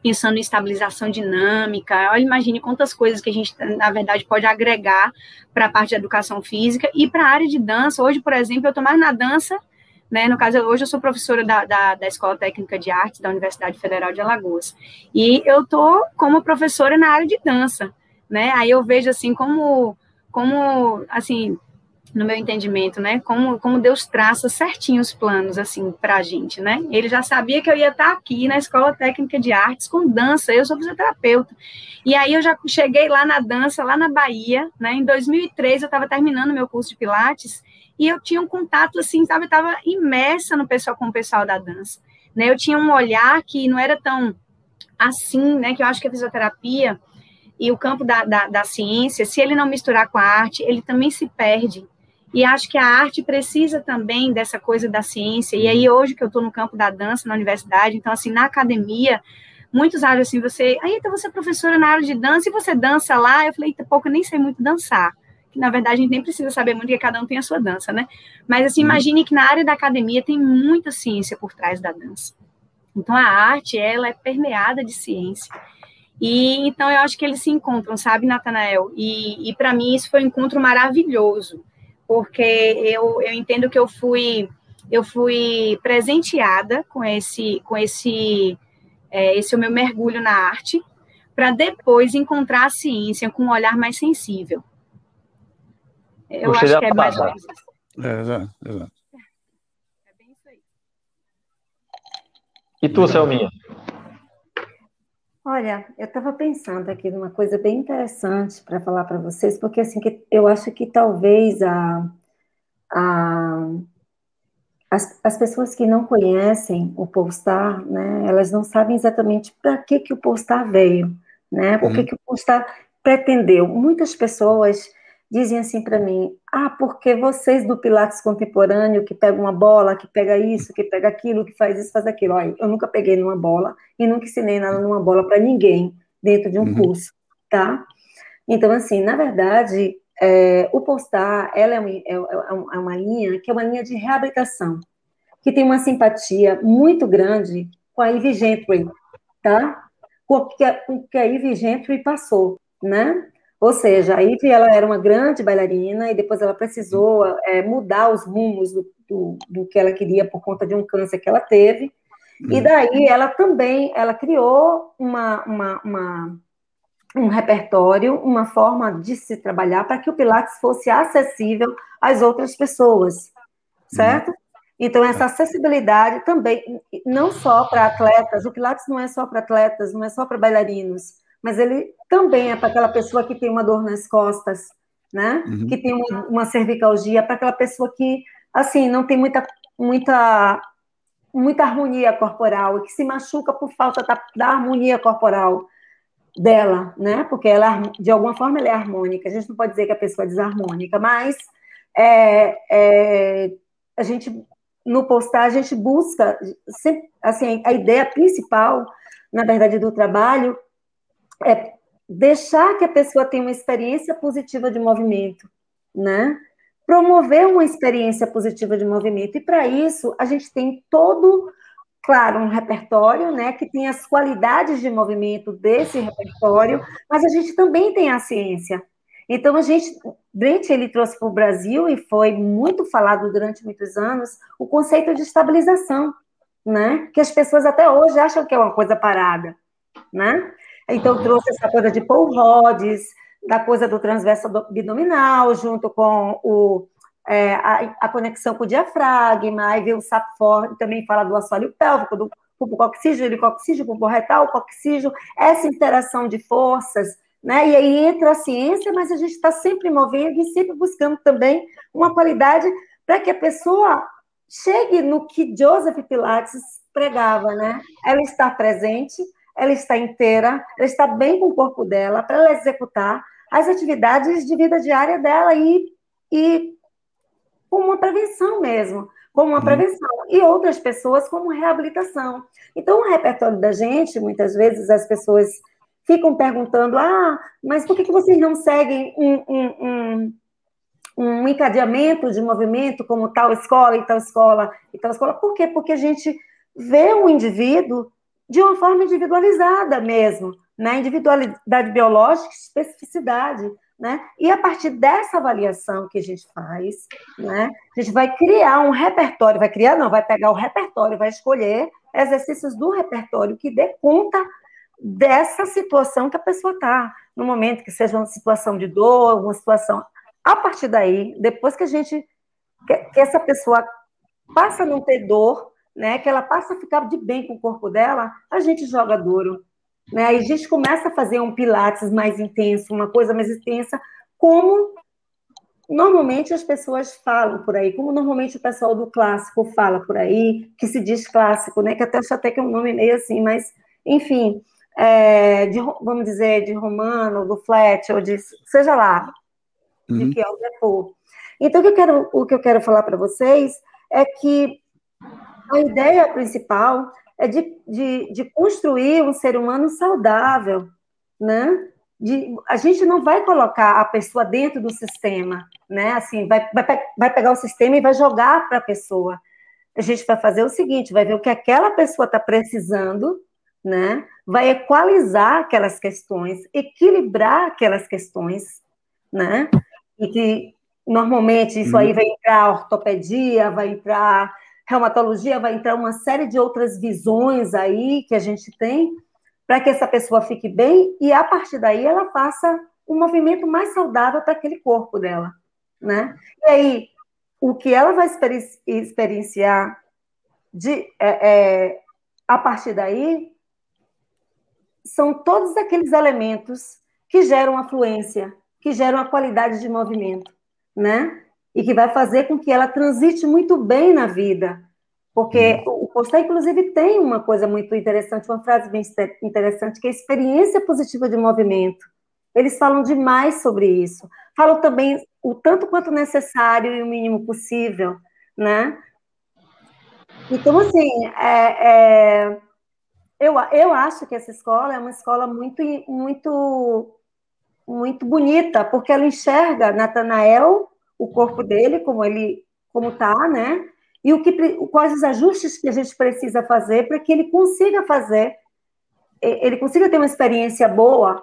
pensando em estabilização dinâmica. Olha, imagine quantas coisas que a gente, na verdade, pode agregar para a parte de educação física e para a área de dança. Hoje, por exemplo, eu estou mais na dança, né? No caso, hoje eu sou professora da, da, da Escola Técnica de Artes da Universidade Federal de Alagoas. E eu estou como professora na área de dança, né? Aí eu vejo assim como, como assim, no meu entendimento, né? Como, como Deus traça certinho os planos, assim, para a gente, né? Ele já sabia que eu ia estar aqui na Escola Técnica de Artes com dança, eu sou fisioterapeuta. E aí eu já cheguei lá na dança, lá na Bahia, né? Em 2003 eu estava terminando meu curso de Pilates e eu tinha um contato, assim, sabe? Eu estava imersa no pessoal, com o pessoal da dança, né? Eu tinha um olhar que não era tão assim, né? Que eu acho que a fisioterapia e o campo da, da, da ciência, se ele não misturar com a arte, ele também se perde, e acho que a arte precisa também dessa coisa da ciência. E aí, hoje que eu estou no campo da dança na universidade, então, assim, na academia, muitos acham assim, você, aí, então você é professora na área de dança e você dança lá. Eu falei, eita, pouco, eu nem sei muito dançar. Que, na verdade, a gente nem precisa saber muito, porque cada um tem a sua dança, né? Mas, assim, uhum. imagine que na área da academia tem muita ciência por trás da dança. Então, a arte, ela é permeada de ciência. E, então, eu acho que eles se encontram, sabe, Natanael? E, e para mim, isso foi um encontro maravilhoso porque eu, eu entendo que eu fui eu fui presenteada com esse com esse é, esse é o meu mergulho na arte para depois encontrar a ciência com um olhar mais sensível. Eu acho que é mais ou menos isso. É, exato, exato. É bem isso aí. E tu, Selminha? Olha, eu estava pensando aqui numa coisa bem interessante para falar para vocês, porque assim que eu acho que talvez a, a as, as, pessoas que não conhecem o Polestar, né, elas não sabem exatamente para que que o Polestar veio, né? O uhum. que que o Polestar pretendeu. Muitas pessoas dizem assim para mim: ah, porque vocês do Pilates contemporâneo, que pega uma bola, que pega isso, que pega aquilo, que faz isso, faz aquilo. Olha, eu nunca peguei numa bola e nunca ensinei nada numa bola para ninguém dentro de um uhum. curso, tá? Então, assim, na verdade, é, o Postar, ela é uma, é, é uma linha que é uma linha de reabilitação, que tem uma simpatia muito grande com a Ivy Gentry, tá? Com o que a Ivy Gentry passou, né? Ou seja, a Ivy ela era uma grande bailarina e depois ela precisou é, mudar os rumos do, do, do, que ela queria por conta de um câncer que ela teve. E hum. daí ela também ela criou uma, uma, uma um repertório, uma forma de se trabalhar para que o Pilates fosse acessível às outras pessoas, certo? Uhum. Então, essa acessibilidade também, não só para atletas, o Pilates não é só para atletas, não é só para bailarinos, mas ele também é para aquela pessoa que tem uma dor nas costas, né? Uhum. Que tem uma, uma cervicalgia, para aquela pessoa que, assim, não tem muita, muita, muita harmonia corporal que se machuca por falta da, da harmonia corporal dela, né? Porque ela, de alguma forma, ela é harmônica. A gente não pode dizer que a pessoa é desarmônica, mas é, é, a gente no postar a gente busca sempre, assim a ideia principal, na verdade, do trabalho é deixar que a pessoa tenha uma experiência positiva de movimento, né? Promover uma experiência positiva de movimento. E para isso, a gente tem todo, claro, um repertório, né, que tem as qualidades de movimento desse repertório, mas a gente também tem a ciência. Então, a gente, Brent, ele trouxe para o Brasil, e foi muito falado durante muitos anos, o conceito de estabilização, né? Que as pessoas até hoje acham que é uma coisa parada, né? Então, trouxe essa coisa de Paul Rhodes, da coisa do transverso abdominal, junto com o, é, a, a, conexão com o diafragma, aí vem o Sapfor, também fala do assoalho pélvico, do pulpo-coccígio, helicoccígio, pulpo-retal, coccígio, essa interação de forças, né? E aí entra a ciência, mas a gente está sempre movendo e sempre buscando também uma qualidade para que a pessoa chegue no que Joseph Pilates pregava, né? Ela está presente, ela está inteira, ela está bem com o corpo dela para ela executar as atividades de vida diária dela e, e como uma prevenção mesmo, como uma uhum. prevenção. E outras pessoas como reabilitação. Então, o repertório da gente, muitas vezes as pessoas ficam perguntando: ah, mas por que, que vocês não seguem um, um, um, um encadeamento de movimento como tal escola e tal escola e tal escola? Por quê? Porque a gente vê o indivíduo de uma forma individualizada mesmo, né? Individualidade biológica, especificidade. Né? E a partir dessa avaliação que a gente faz, né, a gente vai criar um repertório, vai criar, não, vai pegar o repertório, vai escolher exercícios do repertório que dê conta dessa situação que a pessoa está, no momento que seja uma situação de dor, uma situação. A partir daí, depois que a gente. que, essa pessoa passa a não ter dor, né, que ela passa a ficar de bem com o corpo dela, a gente joga duro. Né? Aí a gente começa a fazer um pilates mais intenso, uma coisa mais intensa, como normalmente as pessoas falam por aí, como normalmente o pessoal do clássico fala por aí, que se diz clássico, né? Que até acho até que é um nome meio assim, mas enfim, é, de, vamos dizer, de Romano, do Fletcher, de seja lá, uhum. de que é o for. Então, o que eu quero, o que eu quero falar para vocês é que a ideia principal é de, de, de construir um ser humano saudável, né? De, a gente não vai colocar a pessoa dentro do sistema, né? Assim, vai, vai, vai pegar o sistema e vai jogar para a pessoa. A gente vai fazer o seguinte: vai ver o que aquela pessoa está precisando né? Vai equalizar aquelas questões, equilibrar aquelas questões, né? E que normalmente isso aí uhum. vai entrar ortopedia, vai entrar reumatologia, vai entrar uma série de outras visões aí que a gente tem para que essa pessoa fique bem e a partir daí ela faça um movimento mais saudável para aquele corpo dela, né? E aí o que ela vai experienciar de é, é, a partir daí são todos aqueles elementos que geram afluência, que geram a qualidade de movimento, né? E que vai fazer com que ela transite muito bem na vida. Porque uhum. o Postar, inclusive, tem uma coisa muito interessante, uma frase bem interessante, que é a experiência positiva de movimento. Eles falam demais sobre isso. Falam também o tanto quanto necessário e o mínimo possível, né? Então, assim, é, é eu, eu acho que essa escola é uma escola muito, muito, muito bonita, porque ela enxerga Natanael, o corpo dele, como ele como está, né? E o que, quais os ajustes que a gente precisa fazer para que ele consiga fazer, ele consiga ter uma experiência boa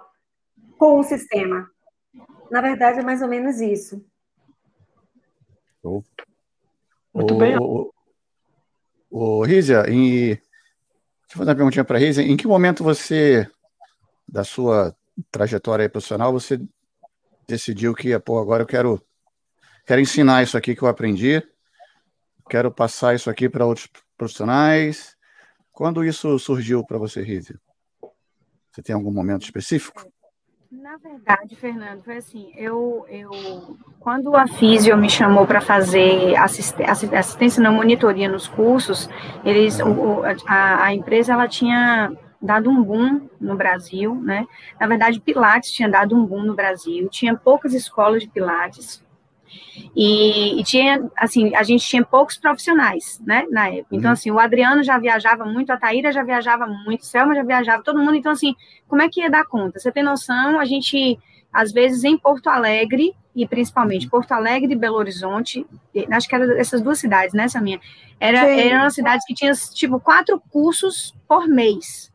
com o sistema. Na verdade, é mais ou menos isso. Muito bem. O, o, Rízia, em Deixa eu fazer uma perguntinha para a. Em que momento você, da sua trajetória profissional, você decidiu que, pô, agora eu quero, quero ensinar isso aqui que eu aprendi? quero passar isso aqui para outros profissionais. Quando isso surgiu para você, Rizia? Você tem algum momento específico? Na verdade, Fernando, foi assim, eu, eu quando a Físio me chamou para fazer assistência, assistência na monitoria nos cursos, eles, o, a, a empresa ela tinha dado um boom no Brasil, né? Na verdade, Pilates tinha dado um boom no Brasil, tinha poucas escolas de Pilates, e, e, tinha, assim, a gente tinha poucos profissionais, né, na época. Então, uhum. assim, o Adriano já viajava muito, a Taíra já viajava muito, Selma já viajava, todo mundo. Então, assim, como é que ia dar conta? Você tem noção? A gente, às vezes, em Porto Alegre, e principalmente uhum. Porto Alegre e Belo Horizonte, acho que era essas duas cidades, né, essa minha, era, eram as cidades que tinham, tipo, quatro cursos por mês.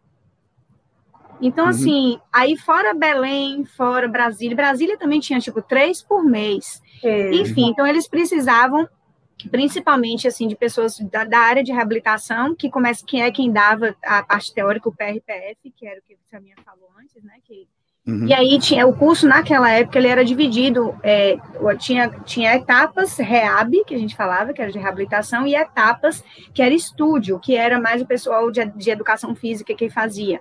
Então, uhum. assim, aí fora Belém, fora Brasília, Brasília também tinha, tipo, três por mês. É. Enfim, então eles precisavam principalmente assim de pessoas da, da, área de reabilitação, que começa que é quem dava a parte teórica, o PRPF, que era o que a minha falou antes, né? Que, uhum. E aí tinha o curso naquela época ele era dividido, é, tinha, tinha etapas REAB, que a gente falava, que era de reabilitação, e etapas que era estúdio, que era mais o pessoal de, de educação física que fazia.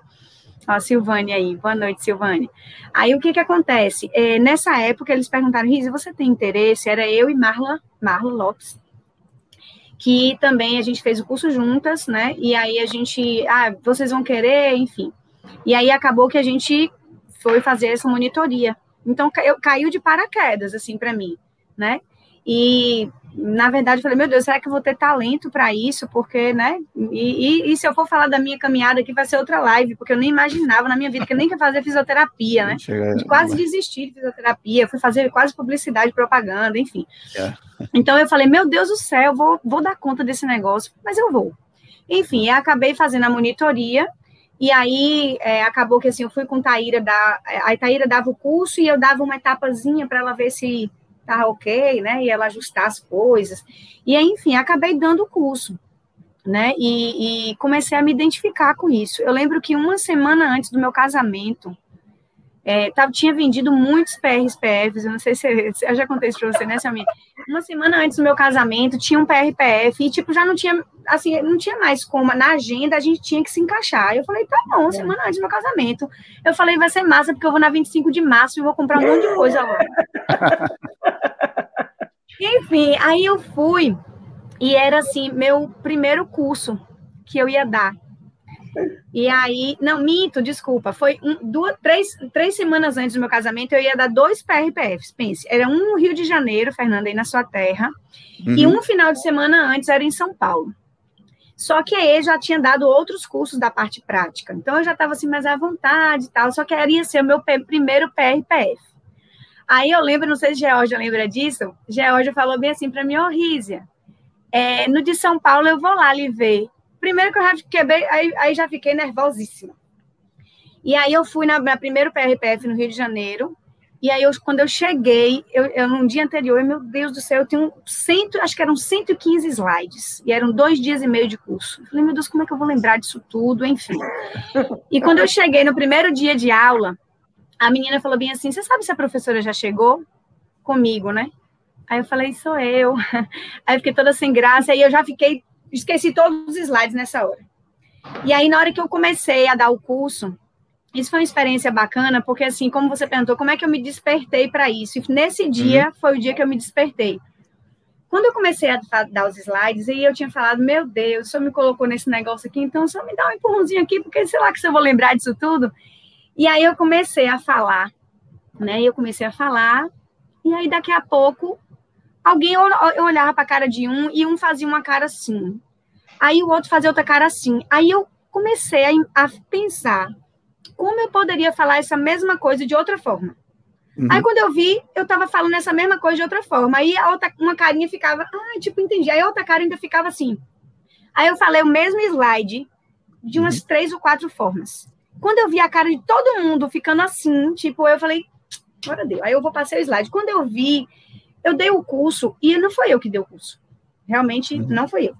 A Silvane aí. Boa noite, Silvane. Aí o que que acontece? É, nessa época eles perguntaram, Risa, você tem interesse? Era eu e Marla, Marla Lopes, que também a gente fez o curso juntas, né? E aí a gente, ah, vocês vão querer, enfim. E aí acabou que a gente foi fazer essa monitoria. Então caiu de paraquedas assim para mim, né? E na verdade, eu falei, meu Deus, será que eu vou ter talento para isso? Porque, né? E, e, e, se eu for falar da minha caminhada aqui, vai ser outra live, porque eu nem imaginava na minha vida que eu nem queria fazer fisioterapia, né? De quase desistir de fisioterapia, fui fazer quase publicidade, propaganda, enfim. É. Então eu falei, meu Deus do céu, vou, vou dar conta desse negócio, mas eu vou. Enfim, acabei fazendo a monitoria, e aí é, acabou que assim, eu fui com Taíra, da, a Taíra dava o curso e eu dava uma etapazinha para ela ver se tá ok, né? E ela ajustar as coisas. E enfim, acabei dando o curso, né? E, e, comecei a me identificar com isso. Eu lembro que uma semana antes do meu casamento, é, tava, tinha vendido muitos PRs, PFs, eu não sei se, se eu já contei isso para você, né, Samir? Uma semana antes do meu casamento, tinha um PRPF e, tipo, já não tinha, assim, não tinha mais como, na agenda a gente tinha que se encaixar. Eu falei, tá bom, é. semana antes do meu casamento. Eu falei, vai ser massa, porque eu vou na 25 de março e vou comprar um monte de coisa lá. Enfim, aí eu fui e era, assim, meu primeiro curso que eu ia dar. E aí, não, minto, desculpa, foi um, duas, três, três semanas antes do meu casamento, eu ia dar dois PRPFs, pense, era um no Rio de Janeiro, Fernanda, aí na sua terra, uhum. e um final de semana antes era em São Paulo. Só que aí já tinha dado outros cursos da parte prática, então eu já estava assim mais à vontade e tal, só que ia ser o meu primeiro PRPF. Aí eu lembro, não sei se Georgia lembra disso, Georgia falou bem assim para mim, ô oh, Rízia, é, no de São Paulo eu vou lá lhe ver, Primeiro que eu já quebrei, aí, aí já fiquei nervosíssima. E aí eu fui na, na primeiro PRPF no Rio de Janeiro, e aí, eu, quando eu cheguei, eu, eu, dia anterior, meu Deus do céu, eu tinha um cento, acho que eram 115 slides, e eram dois dias e meio de curso. Eu falei, meu Deus, como é que eu vou lembrar disso tudo? Enfim. E quando eu cheguei no primeiro dia de aula, a menina falou bem assim: Você sabe se a professora já chegou? Comigo, né? Aí eu falei, sou eu. Aí eu fiquei toda sem graça, e eu já fiquei esqueci todos os slides nessa hora. E aí, na hora que eu comecei a dar o curso, isso foi uma experiência bacana, porque assim, como você perguntou, como é que eu me despertei para isso? E nesse dia uhum. foi o dia que eu me despertei. Quando eu comecei a dar os slides, aí eu tinha falado, meu Deus, o senhor me colocou nesse negócio aqui, então só me dá um empurrãozinho aqui, porque sei lá que se eu vou lembrar disso tudo. E aí eu comecei a falar, né? Eu comecei a falar, e aí daqui a pouco alguém eu olhava para a cara de um e um fazia uma cara assim. Aí o outro fazia outra cara assim. Aí eu comecei a, a pensar como eu poderia falar essa mesma coisa de outra forma. Uhum. Aí quando eu vi, eu estava falando essa mesma coisa de outra forma. Aí a outra, uma carinha ficava, ah, tipo, entendi. Aí a outra cara ainda ficava assim. Aí eu falei o mesmo slide de umas uhum. três ou quatro formas. Quando eu vi a cara de todo mundo ficando assim, tipo, eu falei, agora deu. Aí eu vou passar o slide. Quando eu vi eu dei o curso e não foi eu que dei o curso. Realmente uhum. não foi eu.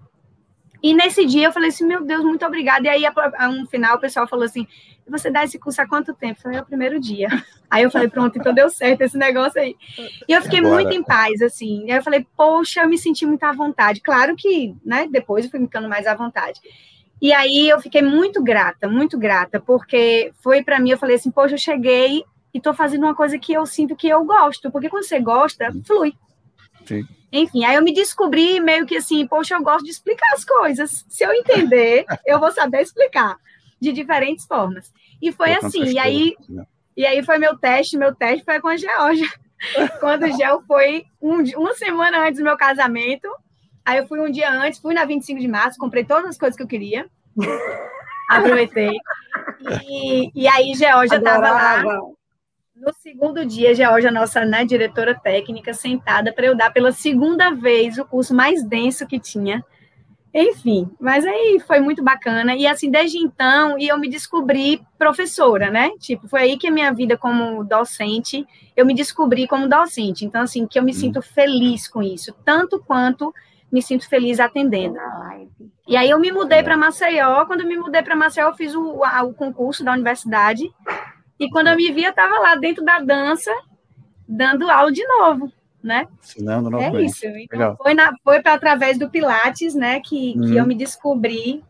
E nesse dia eu falei assim, meu Deus, muito obrigada. E aí, a, um final, o pessoal falou assim, você dá esse curso há quanto tempo? Eu falei, é o primeiro dia. Aí eu falei, pronto, então deu certo esse negócio aí. E eu fiquei Agora... muito em paz, assim. Aí eu falei, poxa, eu me senti muito à vontade. Claro que, né, depois eu fui ficando mais à vontade. E aí eu fiquei muito grata, muito grata, porque foi para mim, eu falei assim, poxa, eu cheguei e estou fazendo uma coisa que eu sinto que eu gosto, porque quando você gosta, flui. Sim. Enfim, aí eu me descobri meio que assim, poxa, eu gosto de explicar as coisas. Se eu entender, eu vou saber explicar de diferentes formas. E foi assim, e aí, e aí foi meu teste, meu teste foi com a Georgia. Quando o Gel foi um, uma semana antes do meu casamento, aí eu fui um dia antes, fui na 25 de março, comprei todas as coisas que eu queria. Aproveitei. E, e aí Georgia estava lá. No segundo dia, Georgia, nossa né, diretora técnica, sentada para eu dar pela segunda vez o curso mais denso que tinha. Enfim, mas aí foi muito bacana. E assim, desde então, e eu me descobri professora, né? Tipo, foi aí que a minha vida como docente, eu me descobri como docente. Então, assim, que eu me hum. sinto feliz com isso, tanto quanto me sinto feliz atendendo. E aí eu me mudei para Maceió. Quando eu me mudei para Maceió, eu fiz o, o concurso da universidade e quando eu me vi, eu estava lá dentro da dança, dando aula de novo, né? Ensinando novamente. É isso. Então, Legal. foi, na, foi para através do Pilates, né, que, uhum. que eu me descobri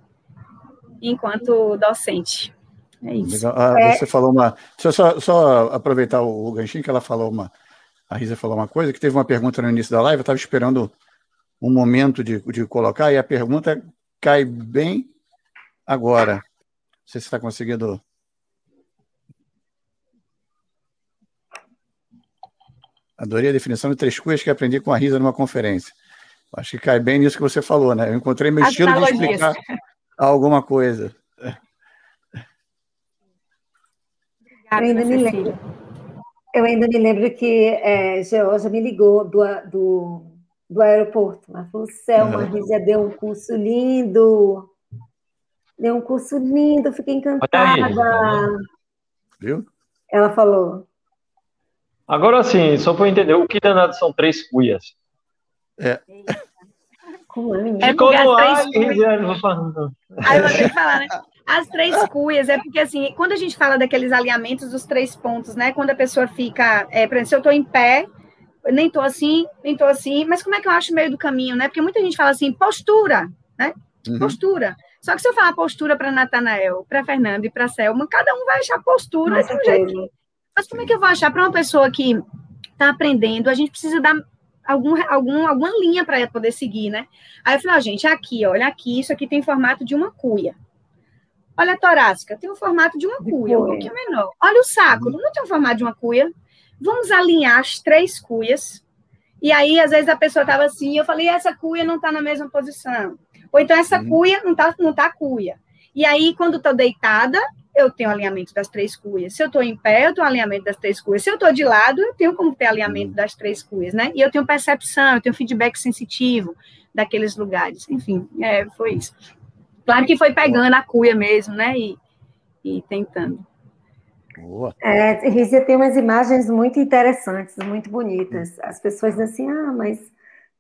enquanto docente. É isso. Ah, é... Você falou uma. Deixa eu só, só aproveitar o, o ganchinho que ela falou uma. A Risa falou uma coisa, que teve uma pergunta no início da live, eu estava esperando um momento de, de colocar, e a pergunta cai bem agora. Não sei se está conseguindo Adorei a definição de três coisas que aprendi com a Risa numa conferência. Acho que cai bem nisso que você falou, né? Eu encontrei meu estilo de explicar alguma coisa. Eu ainda me lembro. Eu ainda me lembro que é, Georgia me ligou do, do, do aeroporto. Ela falou: Selma, a Risa deu um curso lindo. Deu um curso lindo, fiquei encantada. Viu? Ela falou. Agora sim, só para entender, o que danado são três cuias? É. Como é, é as três cuias... Aí eu vou ter que falar, né? As três cuias é porque, assim, quando a gente fala daqueles alinhamentos dos três pontos, né? Quando a pessoa fica, é, por exemplo, se eu estou em pé, nem estou assim, nem estou assim, mas como é que eu acho o meio do caminho, né? Porque muita gente fala assim, postura, né? Uhum. Postura. Só que se eu falar postura para Natanael, para Fernando e para Selma, cada um vai achar postura de um jeito mas como é que eu vou achar para uma pessoa que está aprendendo? A gente precisa dar algum, algum, alguma linha para poder seguir, né? Aí eu falei, ó, gente, aqui, olha aqui, isso aqui tem formato de uma cuia. Olha a torácica, tem o formato de uma cuia, um pouquinho menor. Olha o saco, não tem o formato de uma cuia. Vamos alinhar as três cuias. E aí, às vezes, a pessoa estava assim, eu falei, essa cuia não está na mesma posição. Ou então, essa uhum. cuia não está não tá cuia. E aí, quando estou deitada, eu tenho alinhamento das três cuias. Se eu estou em pé, eu tenho alinhamento das três cuias. Se eu estou de lado, eu tenho como ter alinhamento uhum. das três cuias, né? E eu tenho percepção, eu tenho feedback sensitivo daqueles lugares. Enfim, é, foi isso. Claro que foi pegando a cuia mesmo, né? E, e tentando. Boa. É, Rízia tem umas imagens muito interessantes, muito bonitas. As pessoas dizem assim, ah, mas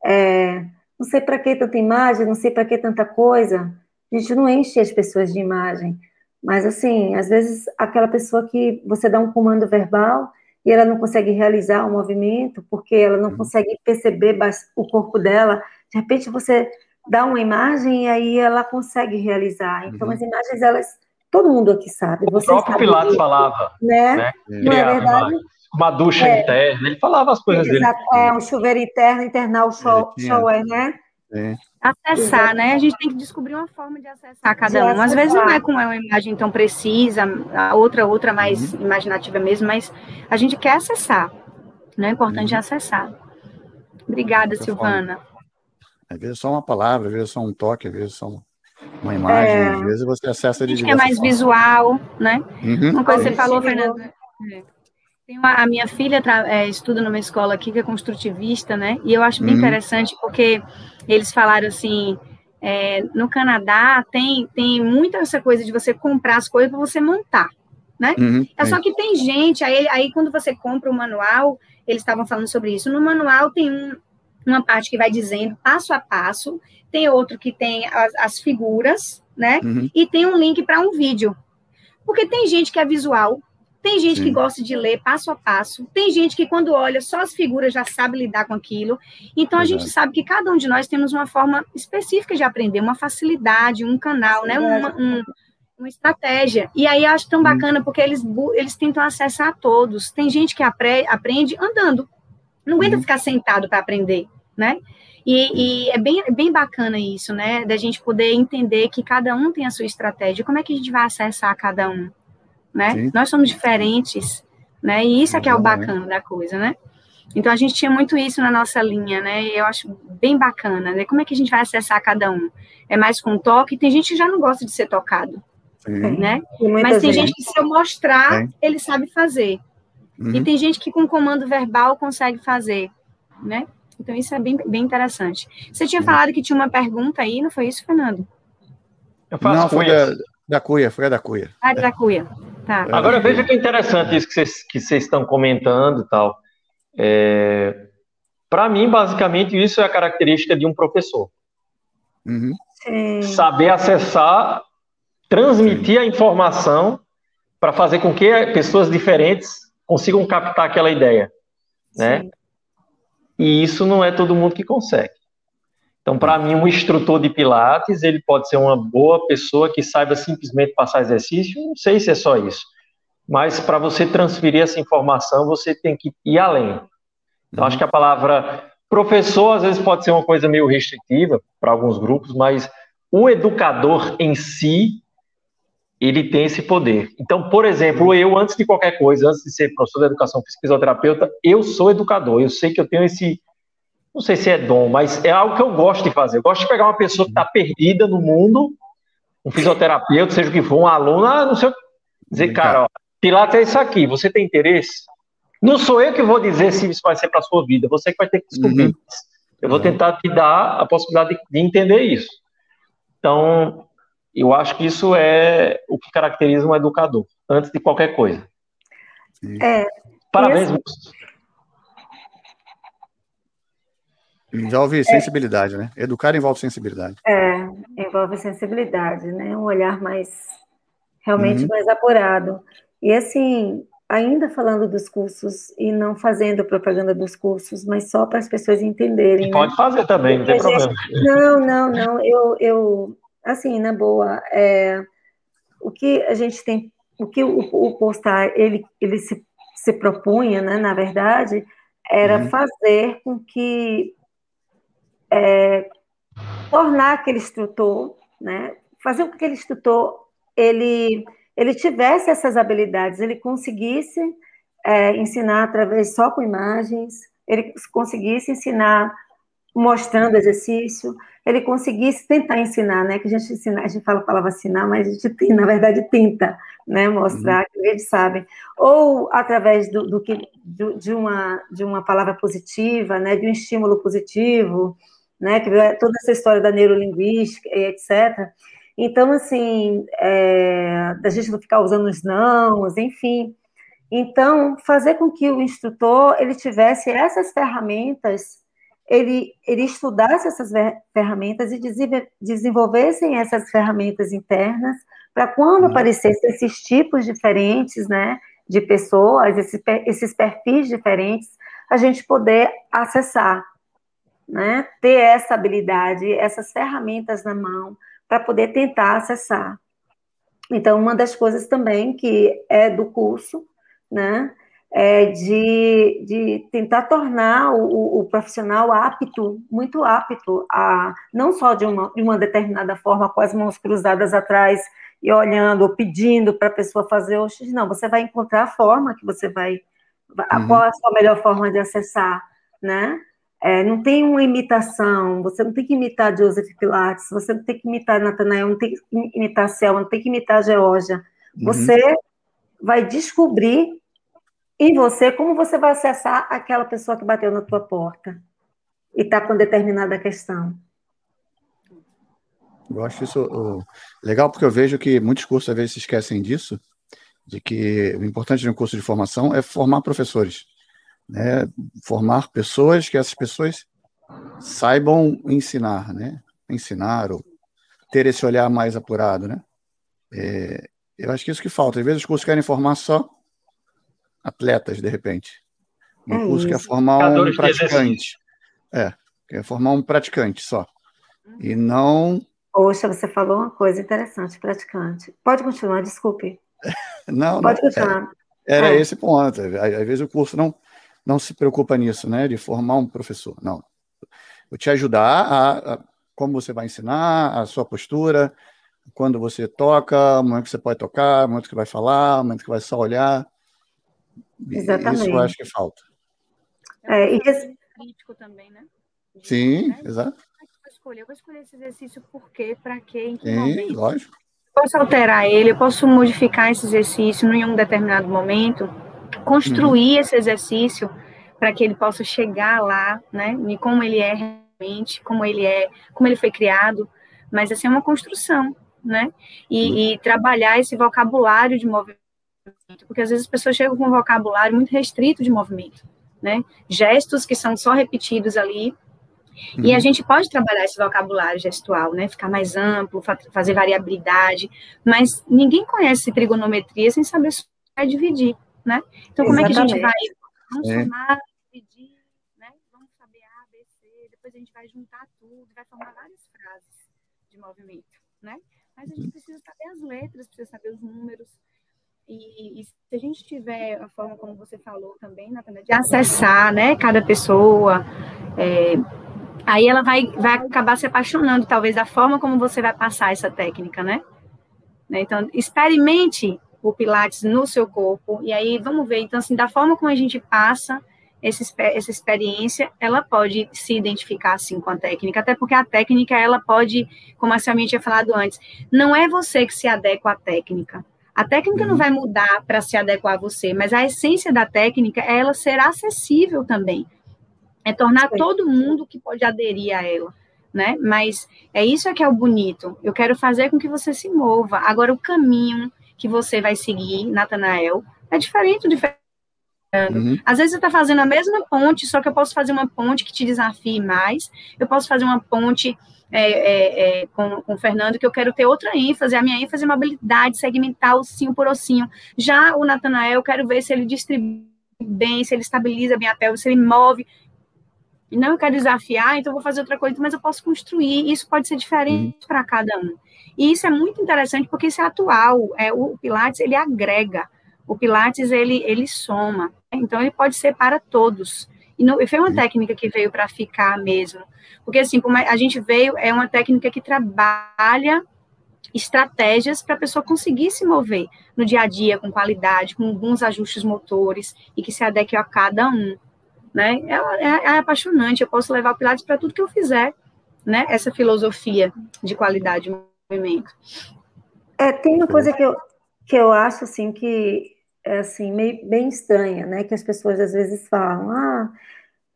é, não sei para que tanta imagem, não sei para que tanta coisa. A gente não enche as pessoas de imagem. Mas, assim, às vezes aquela pessoa que você dá um comando verbal e ela não consegue realizar o movimento porque ela não uhum. consegue perceber o corpo dela, de repente você dá uma imagem e aí ela consegue realizar. Então, uhum. as imagens, elas. Todo mundo aqui sabe. O próprio Pilates falava. Né? né? Não é verdade? Uma ducha é. interna, ele falava as coisas Exato. dele. É, um chuveiro interno, internar o show, shower, né? É. Acessar, né? A gente tem que descobrir uma forma de acessar cada um. Às vezes não é com uma imagem tão precisa, a outra, outra mais uhum. imaginativa mesmo, mas a gente quer acessar. Né? É importante uhum. acessar. Obrigada, Silvana. Às vezes é só uma palavra, às vezes é só um toque, às vezes é só uma imagem, é... às vezes você acessa de A gente é mais forma. visual, né? Uhum. Uma coisa que você falou, Fernando. É. A minha filha é, estuda numa escola aqui que é construtivista, né? E eu acho bem uhum. interessante porque eles falaram assim, é, no Canadá tem, tem muita essa coisa de você comprar as coisas para você montar, né? Uhum, é só que tem gente, aí, aí quando você compra o manual, eles estavam falando sobre isso, no manual tem um, uma parte que vai dizendo passo a passo, tem outro que tem as, as figuras, né? Uhum. E tem um link para um vídeo. Porque tem gente que é visual, tem gente Sim. que gosta de ler passo a passo, tem gente que quando olha só as figuras já sabe lidar com aquilo. Então a gente sabe que cada um de nós temos uma forma específica de aprender, uma facilidade, um canal, né? Uma, um, uma estratégia. E aí eu acho tão bacana porque eles, eles tentam acessar a todos. Tem gente que apre, aprende andando, não aguenta ficar sentado para aprender, né? E, e, é bem, bem bacana isso, né? Da gente poder entender que cada um tem a sua estratégia. Como é que a gente vai acessar cada um? Né? Sim. Nós somos diferentes, né? E isso é que é o bacana da coisa, né? Então a gente tinha muito isso na nossa linha, né? E eu acho bem bacana, né? Como é que a gente vai acessar cada um? É mais com toque? Tem gente que já não gosta de ser tocado, Sim. né? Mas tem gente. gente que se eu mostrar, ele sabe fazer. Uhum. E tem gente que com comando verbal consegue fazer, né? Então, isso é bem, bem interessante. Você tinha falado que tinha uma pergunta aí, não foi isso, Fernando? Eu faço não, foi da, da Cuia, foi da Cuia. Ah, da Cuia. Tá. Agora, veja que interessante isso que vocês, que vocês estão comentando e tal. É, Para mim, basicamente, isso é a característica de um professor. Uhum. Saber acessar, transmitir a informação para fazer com que pessoas diferentes consigam captar aquela ideia, né? Sim. E isso não é todo mundo que consegue. Então, para mim, um instrutor de Pilates, ele pode ser uma boa pessoa que saiba simplesmente passar exercício, não sei se é só isso. Mas para você transferir essa informação, você tem que ir além. Então, acho que a palavra professor, às vezes, pode ser uma coisa meio restritiva para alguns grupos, mas o educador em si, ele tem esse poder. Então, por exemplo, eu, antes de qualquer coisa, antes de ser professor de educação fisioterapeuta, eu sou educador. Eu sei que eu tenho esse, não sei se é dom, mas é algo que eu gosto de fazer. Eu gosto de pegar uma pessoa que está perdida no mundo, um fisioterapeuta, seja o que for, um aluno, ah, não sei o dizer, cara, ó, Pilates é isso aqui, você tem interesse? Não sou eu que vou dizer se isso vai ser para sua vida, você que vai ter que descobrir. Uhum. Eu vou tentar te dar a possibilidade de, de entender isso. Então, eu acho que isso é o que caracteriza um educador, antes de qualquer coisa. É, Parabéns, Envolve é, sensibilidade, né? Educar envolve sensibilidade. É, envolve sensibilidade, né? Um olhar mais, realmente uhum. mais apurado. E assim, ainda falando dos cursos e não fazendo propaganda dos cursos, mas só para as pessoas entenderem. Né? Pode fazer também, não tem problema. não, não, não. Eu, eu assim, na boa, é, o que a gente tem, o que o, o postar ele, ele se, se propunha, né, na verdade, era uhum. fazer com que é, tornar aquele instrutor, né, fazer com que aquele instrutor ele ele tivesse essas habilidades, ele conseguisse é, ensinar através só com imagens, ele conseguisse ensinar mostrando exercício, ele conseguisse tentar ensinar, né? Que a gente ensina, a gente fala a palavra ensinar, mas a gente tem, na verdade tenta, né? Mostrar uhum. que eles sabem, ou através do, do que do, de uma de uma palavra positiva, né? De um estímulo positivo, né? Que é toda essa história da neurolinguística e etc. Então, assim, é, da gente não ficar usando os nãos, enfim. Então, fazer com que o instrutor ele tivesse essas ferramentas, ele, ele estudasse essas ferramentas e desenvolvessem essas ferramentas internas para quando uhum. aparecessem esses tipos diferentes, né, de pessoas, esses, esses perfis diferentes, a gente poder acessar, né, ter essa habilidade, essas ferramentas na mão, para poder tentar acessar. Então, uma das coisas também que é do curso, né, é de, de tentar tornar o, o, profissional apto, muito apto, a não só de uma, de uma determinada forma, com as mãos cruzadas atrás e olhando, ou pedindo para a pessoa fazer o X, não, você vai encontrar a forma que você vai, uhum. qual a sua melhor forma de acessar, né? É, não tem uma imitação, você não tem que imitar Joseph Pilates, você não tem que imitar Nathanael, não tem que imitar Selma, não tem que imitar Georgia. Uhum. Você vai descobrir em você como você vai acessar aquela pessoa que bateu na tua porta e está com determinada questão. Eu acho isso legal porque eu vejo que muitos cursos às vezes se esquecem disso, de que o importante de um curso de formação é formar professores né, formar pessoas que essas pessoas saibam ensinar, né, ensinar ou ter esse olhar mais apurado, né. É, Eu acho que isso que falta. Às vezes os cursos querem formar só atletas, de repente. Um é curso isso. quer formar um praticante. É, quer formar um praticante só. E não. Poxa, você falou uma coisa interessante, praticante. Pode continuar, desculpe. não, Pode não, continuar. É, era é. esse ponto. Às vezes o curso não, não se preocupa nisso, né? De formar um professor. Não. Vou te ajudar a, a como você vai ensinar, a sua postura, quando você toca, o momento que você pode tocar, o momento que vai falar, o momento que vai só olhar. Exatamente. Isso eu acho que falta. É, e esse... crítico também, né? De, Sim, né? exato. Eu escolher, eu vou escolher esse exercício por quê, para quê, em que Sim, momento. lógico. Eu posso alterar ele, eu posso modificar esse exercício em um determinado momento, construir uhum. esse exercício para que ele possa chegar lá, né? E como ele é realmente, como ele é, como ele foi criado, mas assim é uma construção, né? E, uhum. e trabalhar esse vocabulário de movimento, porque às vezes as pessoas chegam com um vocabulário muito restrito de movimento, né? Gestos que são só repetidos ali. Uhum. E a uhum. gente pode trabalhar esse vocabulário gestual, né? Ficar mais amplo, fazer variabilidade, mas ninguém conhece trigonometria sem saber dividir, né? Então, como Exatamente. é que a gente vai vamos é. somar, dividir, né? Vamos saber A, B, C, depois a gente vai juntar tudo, vai formar várias frases de movimento, né? Mas a gente precisa saber as letras, precisa saber os números. E, e, se a gente tiver a forma como você falou também, Natana, de acessar, né, cada pessoa, é, aí ela vai, vai acabar se apaixonando, talvez, da forma como você vai passar essa técnica, né? né? Então, experimente o Pilates no seu corpo, e aí vamos ver, então, assim, da forma como a gente passa essa, essa experiência, ela pode se identificar, assim, com a técnica, até porque a técnica, ela pode, como a Selminha tinha falado antes, não é você que se adequa à técnica, a técnica não uhum. vai mudar para se adequar a você, mas a essência da técnica é ela ser acessível também. É tornar Sim. todo mundo que pode aderir a ela, né? Mas é isso é que é o bonito. Eu quero fazer com que você se mova. Agora, o caminho que você vai seguir, Natanael, é diferente do Uhum. Às vezes você está fazendo a mesma ponte, só que eu posso fazer uma ponte que te desafie mais, eu posso fazer uma ponte é, é, é, com, com o Fernando, que eu quero ter outra ênfase, a minha ênfase é uma habilidade, segmentar ossinho por ossinho. Já o Natanael, eu quero ver se ele distribui bem, se ele estabiliza bem a pele, se ele move. Não, eu quero desafiar, então eu vou fazer outra coisa, mas eu posso construir, isso pode ser diferente uhum. para cada um. E isso é muito interessante, porque isso é atual, é, o Pilates, ele agrega, o Pilates, ele, ele soma, então ele pode ser para todos. E, não, foi uma uhum. técnica que veio para ficar mesmo. Porque, assim, como a gente veio, é uma técnica que trabalha estratégias para a pessoa conseguir se mover no dia a dia com qualidade, com alguns ajustes motores e que se adeque a cada um. Né? É, é, é apaixonante, eu posso levar o Pilates para tudo que eu fizer, né? Essa filosofia de qualidade de movimento. É, tem uma coisa que eu, que eu acho assim que é assim meio bem estranha, né? Que as pessoas às vezes falam, ah,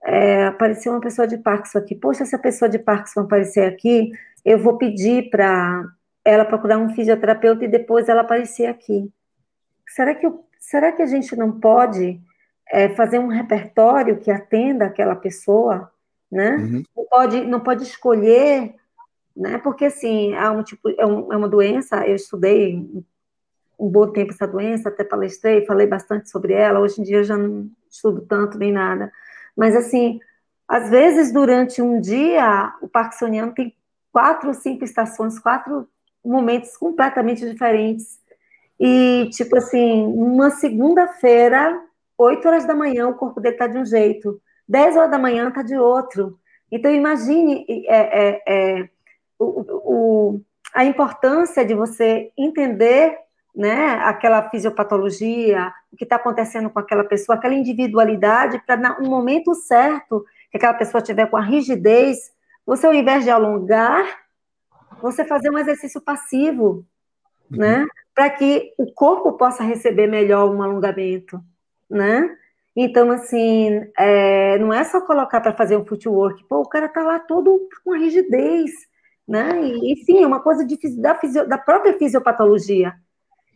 é, apareceu uma pessoa de Parkinson aqui. Poxa, se a pessoa de Parkinson aparecer aqui, eu vou pedir para ela procurar um fisioterapeuta e depois ela aparecer aqui. Será que, eu, será que a gente não pode é, fazer um repertório que atenda aquela pessoa, né? Uhum. Não, pode, não pode escolher, né? Porque, assim, é, um tipo, é, um, é uma doença, eu estudei um bom tempo essa doença, até palestrei, falei bastante sobre ela, hoje em dia eu já não estudo tanto nem nada, mas, assim, às vezes, durante um dia, o parkinsoniano tem quatro ou cinco estações, quatro momentos completamente diferentes. E, tipo assim, uma segunda-feira, oito horas da manhã, o corpo dele está de um jeito, dez horas da manhã está de outro. Então, imagine é, é, é, o, o, a importância de você entender né, aquela fisiopatologia, o que está acontecendo com aquela pessoa, aquela individualidade, para no momento certo que aquela pessoa tiver com a rigidez, você ao invés de alongar, você fazer um exercício passivo, uhum. né, para que o corpo possa receber melhor um alongamento, né? Então, assim, é, não é só colocar para fazer um footwork, pô, o cara está lá todo com a rigidez, né? E, enfim, é uma coisa de, da, fisio, da própria fisiopatologia.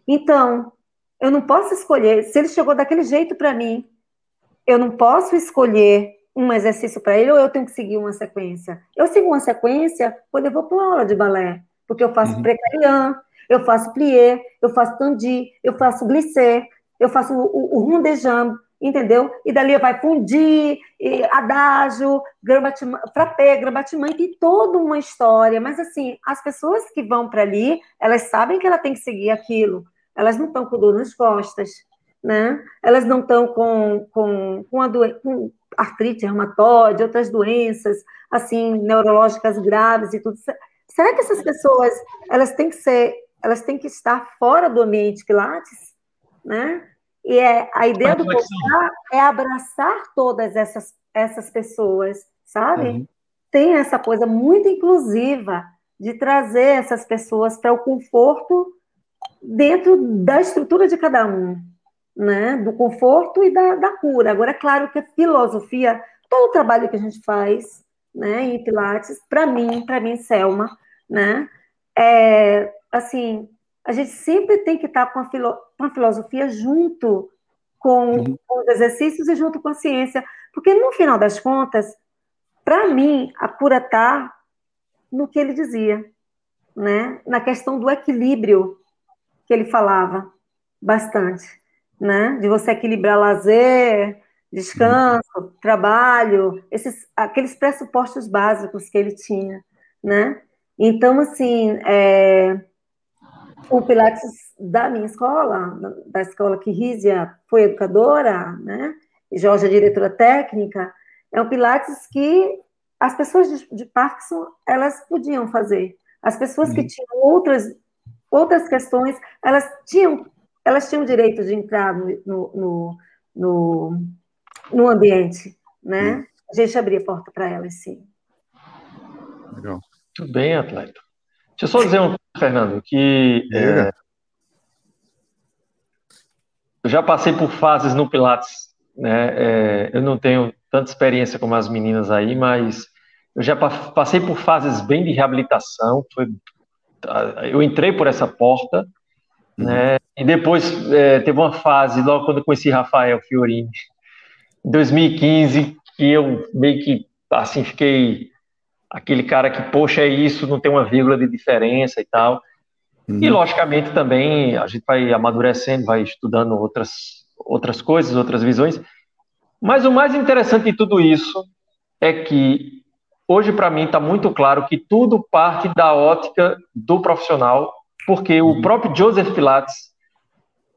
Então, eu não posso escolher, se ele chegou daquele jeito para mim, eu não posso escolher um exercício para ele ou eu tenho que seguir uma sequência. Eu sigo uma sequência quando eu vou para uma aula de balé, porque eu faço uhum. precarian, eu faço plié, eu faço tandi, eu faço glissé, eu faço o, o, o rondejambe, entendeu? E dali vai fundir, adágio, frappé, gramatimã, tem toda uma história, mas assim, as pessoas que vão para ali, elas sabem que ela tem que seguir aquilo, elas não estão com dor nas costas, né? Elas não estão com, com, com, a com artrite reumatoide, outras doenças, assim, neurológicas graves e tudo. Será que essas pessoas, elas têm que ser, elas têm que estar fora do ambiente Pilates, né? E é, a ideia do postar é abraçar todas essas, essas pessoas, sabe? Uhum. Tem essa coisa muito inclusiva de trazer essas pessoas para o conforto dentro da estrutura de cada um, né? Do conforto e da, da cura. Agora, é claro que a filosofia, todo o trabalho que a gente faz, né, em Pilates, para mim, para mim, Selma, né, é, assim, a gente sempre tem que estar com a, filo, com a filosofia junto com, uhum. com, os exercícios e junto com a ciência, porque no final das contas, para mim, a cura está no que ele dizia, né? na questão do equilíbrio que ele falava bastante, né? de você equilibrar lazer, descanso, uhum. trabalho, esses, aqueles pressupostos básicos que ele tinha, né? Então, assim, é, o Pilates da minha escola, da escola que Rízia foi educadora, né? E Jorge é diretora técnica, é um Pilates que as pessoas de, de Parkinson, elas podiam fazer. As pessoas uhum. que tinham outras, outras questões, elas tinham, elas tinham direito de entrar no, no, no, no ambiente, né? Uhum. A gente abria a porta para elas, sim. Legal. Muito bem, atleta. Deixa eu só dizer um Fernando, que é, eu já passei por fases no Pilates, né? É, eu não tenho tanta experiência como as meninas aí, mas eu já passei por fases bem de reabilitação. Foi, eu entrei por essa porta, uhum. né? E depois é, teve uma fase, logo quando eu conheci Rafael Fiorini, em 2015, que eu meio que assim fiquei aquele cara que, poxa, é isso, não tem uma vírgula de diferença e tal. Uhum. E, logicamente, também a gente vai amadurecendo, vai estudando outras, outras coisas, outras visões. Mas o mais interessante de tudo isso é que, hoje, para mim, está muito claro que tudo parte da ótica do profissional, porque uhum. o próprio Joseph Pilates,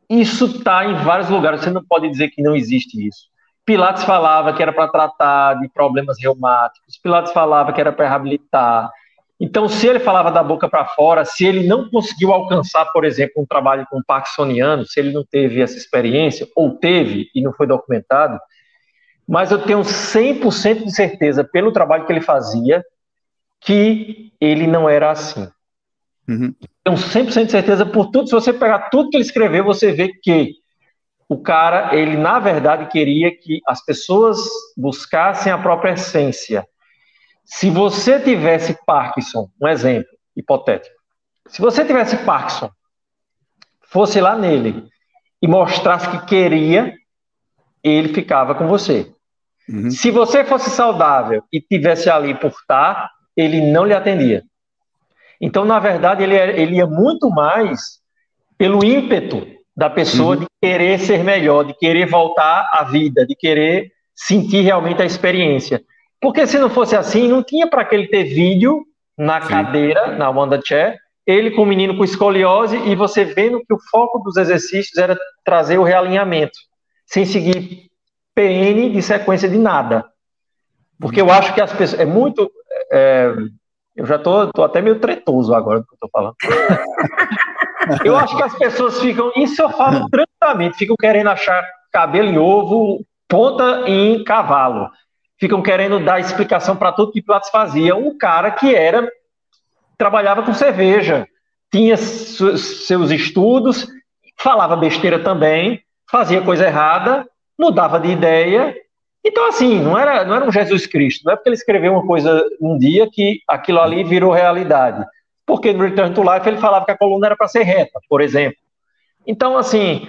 isso está em vários lugares, você não pode dizer que não existe isso. Pilates falava que era para tratar de problemas reumáticos, Pilates falava que era para reabilitar. Então, se ele falava da boca para fora, se ele não conseguiu alcançar, por exemplo, um trabalho com parkinsoniano, se ele não teve essa experiência, ou teve e não foi documentado, mas eu tenho 100% de certeza, pelo trabalho que ele fazia, que ele não era assim. Uhum. Tenho 100% de certeza por tudo. Se você pegar tudo que ele escreveu, você vê que o cara, ele na verdade queria que as pessoas buscassem a própria essência. Se você tivesse Parkinson, um exemplo hipotético, se você tivesse Parkinson, fosse lá nele e mostrasse que queria, ele ficava com você. Uhum. Se você fosse saudável e tivesse ali por estar, ele não lhe atendia. Então, na verdade, ele, ele ia muito mais pelo ímpeto da pessoa uhum. de querer ser melhor, de querer voltar à vida, de querer sentir realmente a experiência. Porque se não fosse assim, não tinha para que ele ter vídeo na Sim. cadeira, na Wanda Chair, ele com o menino com escoliose e você vendo que o foco dos exercícios era trazer o realinhamento, sem seguir PN de sequência de nada. Porque eu acho que as pessoas. É muito. É, eu já tô, tô até meio tretoso agora do que eu tô falando. Eu acho que as pessoas ficam, isso eu falo tranquilamente, ficam querendo achar cabelo em ovo, ponta em cavalo. Ficam querendo dar explicação para tudo que Pilates fazia. Um cara que era trabalhava com cerveja, tinha seus estudos, falava besteira também, fazia coisa errada, mudava de ideia. Então, assim, não era, não era um Jesus Cristo, não é porque ele escreveu uma coisa um dia que aquilo ali virou realidade porque no Return to Life ele falava que a coluna era para ser reta, por exemplo. Então, assim,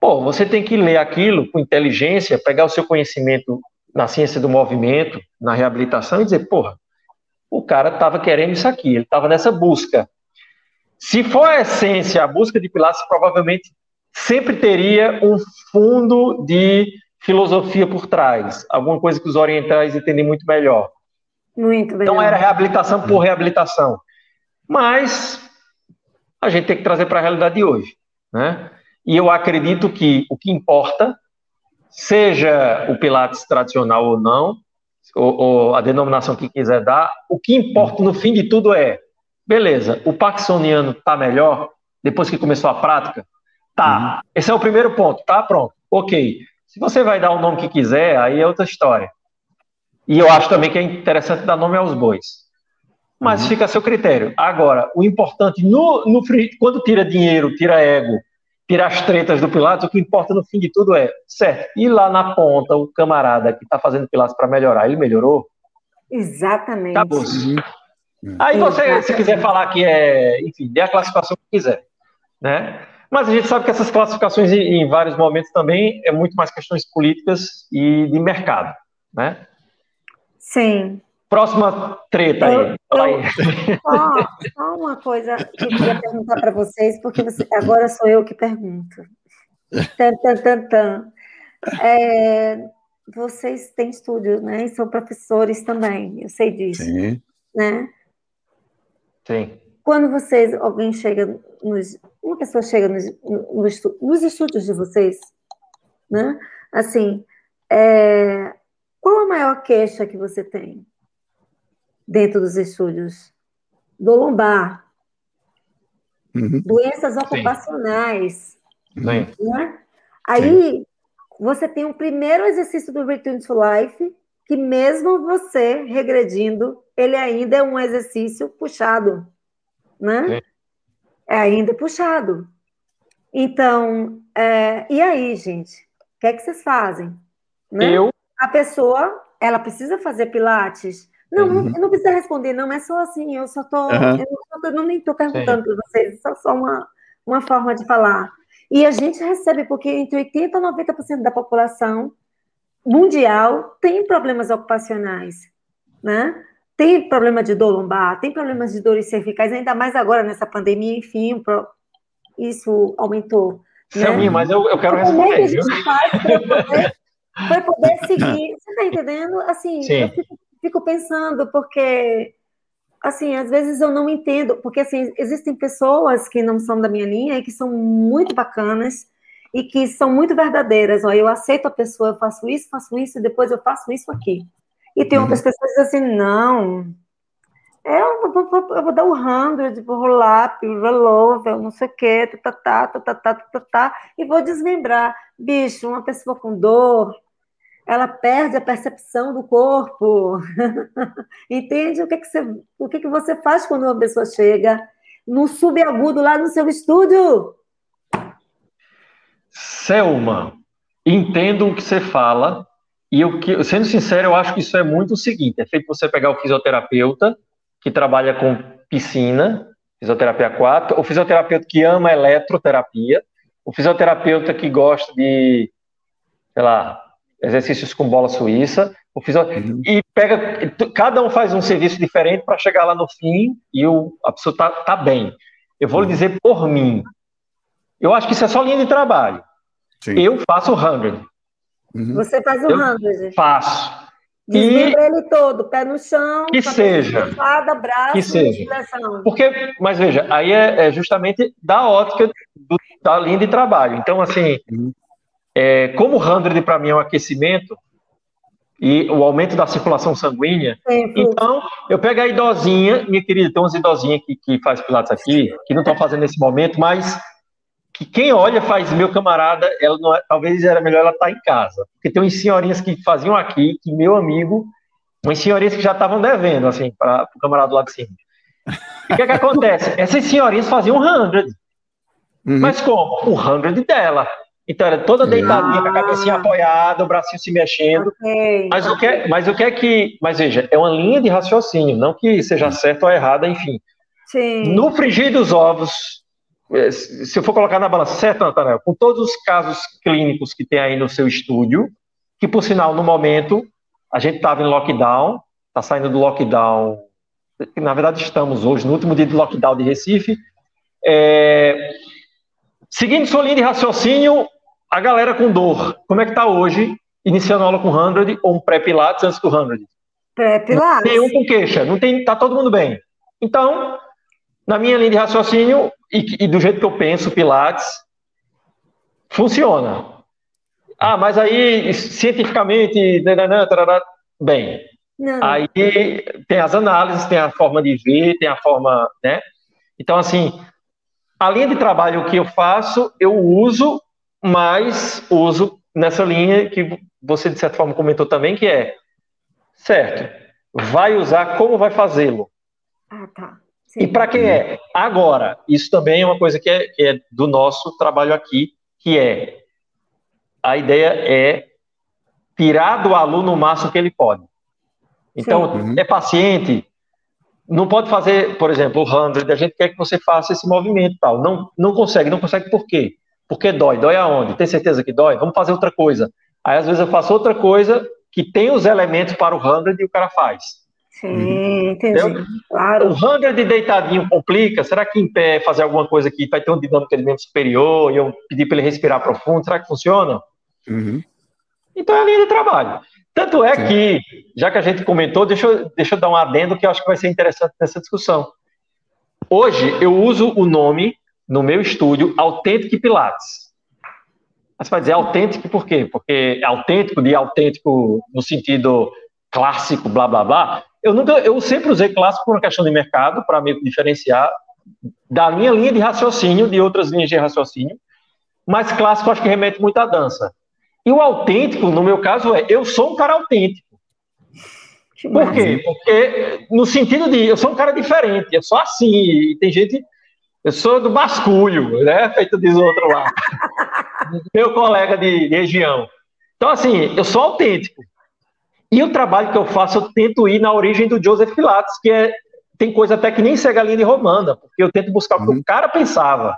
pô, você tem que ler aquilo com inteligência, pegar o seu conhecimento na ciência do movimento, na reabilitação e dizer, porra, o cara estava querendo isso aqui, ele estava nessa busca. se for a essência, a busca de Pilates, provavelmente sempre teria um fundo de filosofia por trás, alguma coisa que os orientais entendem muito melhor. Muito melhor. Não era reabilitação por reabilitação. Mas a gente tem que trazer para a realidade de hoje. Né? E eu acredito que o que importa, seja o Pilates tradicional ou não, ou, ou a denominação que quiser dar, o que importa no fim de tudo é, beleza, o Parkinsoniano está melhor depois que começou a prática? Tá. Uhum. Esse é o primeiro ponto, tá? Pronto. Ok. Se você vai dar o nome que quiser, aí é outra história. E eu acho também que é interessante dar nome aos bois. Mas uhum. fica a seu critério. Agora, o importante, no, no, quando tira dinheiro, tira ego, tira as tretas do Pilates, o que importa no fim de tudo é, certo, e lá na ponta, o camarada que está fazendo Pilates para melhorar, ele melhorou? Exatamente. Acabou. Uhum. Aí você, Exatamente. se quiser falar que é, enfim, dê a classificação que quiser, né? Mas a gente sabe que essas classificações, em vários momentos, também é muito mais questões políticas e de mercado, né? Sim. Próxima treta eu, aí. Eu, aí. Só, só, uma coisa que eu queria perguntar para vocês, porque você, agora sou eu que pergunto. Tan, tan, tan, tan. É, vocês têm estúdio, né? E são professores também, eu sei disso. Sim. Né? Sim. Quando vocês, alguém chega nos, uma pessoa chega nos, nos, nos estúdios de vocês, né? Assim, é, qual a maior queixa que você tem dentro dos estúdios? Do lombar, uhum. doenças ocupacionais, Sim. Né? Aí Sim. você tem o primeiro exercício do Return to Life, que mesmo você regredindo, ele ainda é um exercício puxado, né? É ainda puxado. Então, é, e aí, gente? O que é que vocês fazem? Né? Eu. A pessoa, ela precisa fazer pilates? Não, uhum. não, não, precisa responder, não, é só assim, eu só tô, uhum. eu, não, nem tô perguntando para vocês, é só uma, uma forma de falar. E a gente recebe, porque entre 80% e 90% da população mundial tem problemas ocupacionais, né? Tem problema de dor lombar, tem problemas de dores cervicais, ainda mais agora nessa pandemia, enfim, isso aumentou. Sim, né? mas eu, eu quero responder. Como é que a gente faz para poder, poder, seguir? Você está entendendo? Assim, Sim. eu fico, fico, pensando, porque, assim, às vezes eu não entendo, porque, assim, existem pessoas que não são da minha linha e que são muito bacanas e que são muito verdadeiras. Ó, eu aceito a pessoa, eu faço isso, faço isso, e depois eu faço isso aqui. E tem outras uhum. pessoas que dizem assim, não, eu vou, eu vou dar o hundred, vou rolar, rollover, não sei o quê, tá, tá, tá, tá, tá, tá, tá, e vou desmembrar. Bicho, uma pessoa com dor, ela perde a percepção do corpo. Entende? O que, que, você, o que, que você faz quando uma pessoa chega no subagudo lá no seu estúdio? Selma, entendo o que você fala, e eu, sendo sincero, eu acho que isso é muito o seguinte: é feito você pegar o fisioterapeuta que trabalha com piscina, fisioterapia aquática, o fisioterapeuta que ama eletroterapia, o fisioterapeuta que gosta de, sei lá, exercícios com bola suíça, o fisio... Uhum. e pega, cada um faz um serviço diferente para chegar lá no fim e o, a pessoa tá, tá bem. Eu vou uhum. lhe dizer por mim, eu acho que isso é só linha de trabalho. Sim. Eu faço o 100. Uhum. Você faz o handler. Faço. Desmembra e... ele todo, pé no chão, que seja, espada, braço, que seja. Porque, mas veja, aí é, é justamente da ótica do, da linha de trabalho. Então, assim, uhum. é, como o 100 para mim é um aquecimento e o aumento da circulação sanguínea, Sim, então eu pego a idosinha, minha querida, tem umas idosinhas que, que faz pilates aqui, que não estão fazendo nesse momento, mas que quem olha faz, meu camarada, ela não, é, talvez era melhor ela estar tá em casa. Porque tem umas senhorinhas que faziam aqui, que meu amigo, umas senhorinhas que já estavam devendo, assim, para o camarada lá de cima. E o que, é que acontece? Essas senhorinhas faziam 100. Uhum. Mas como? O 100 dela. Então era toda deitadinha, ah. com a cabecinha ah. apoiada, o bracinho se mexendo. Okay. Mas, o que é, mas o que é que. Mas veja, é uma linha de raciocínio, não que seja certo ou errada, enfim. Sim. No frigir dos ovos, se eu for colocar na balança, certo, Nathanael? Com todos os casos clínicos que tem aí no seu estúdio, que por sinal, no momento, a gente estava em lockdown, está saindo do lockdown, na verdade estamos hoje, no último dia de lockdown de Recife, É... Seguindo sua linha de raciocínio, a galera com dor, como é que está hoje, iniciando a aula com 100 ou um pré-pilates antes do 100? Pré-pilates. Nenhum com queixa, não tem, tá todo mundo bem. Então, na minha linha de raciocínio e, e do jeito que eu penso, pilates funciona. Ah, mas aí cientificamente, bem. Não, não. Aí tem as análises, tem a forma de ver, tem a forma, né? Então assim, a linha de trabalho que eu faço, eu uso, mas uso nessa linha que você, de certa forma, comentou também, que é, certo, vai usar, como vai fazê-lo? Ah, tá. Sim. E para quem é? Agora, isso também é uma coisa que é, que é do nosso trabalho aqui, que é, a ideia é tirar do aluno o máximo que ele pode. Então, uhum. é paciente, não pode fazer, por exemplo, o 100, a gente quer que você faça esse movimento tal. Não, não consegue, não consegue por quê? Porque dói. Dói aonde? Tem certeza que dói? Vamos fazer outra coisa. Aí, às vezes, eu faço outra coisa que tem os elementos para o 100 e o cara faz. Sim, entendi. Entendeu? Claro. O 100 de deitadinho complica? Será que em pé fazer alguma coisa que vai ter um dinâmica de membro superior e eu pedir para ele respirar profundo? Será que funciona? Uhum. Então é a linha de trabalho. Tanto é Sim. que, já que a gente comentou, deixa eu, deixa eu dar um adendo que eu acho que vai ser interessante nessa discussão. Hoje eu uso o nome no meu estúdio Autêntico Pilates. Mas você vai dizer autêntico por quê? Porque é autêntico de autêntico no sentido clássico, blá blá blá. Eu nunca, eu sempre usei clássico por uma questão de mercado para que diferenciar da minha linha de raciocínio de outras linhas de raciocínio. Mas clássico acho que remete muito à dança. E o autêntico, no meu caso, é eu sou um cara autêntico. Por quê? Porque no sentido de eu sou um cara diferente, eu sou assim, e tem gente. Eu sou do basculho, né? Feito diz o outro lá. Meu colega de, de região. Então, assim, eu sou autêntico. E o trabalho que eu faço, eu tento ir na origem do Joseph Pilates, que é, tem coisa até que nem segue a linha de Romana, porque eu tento buscar o que o uhum. cara pensava.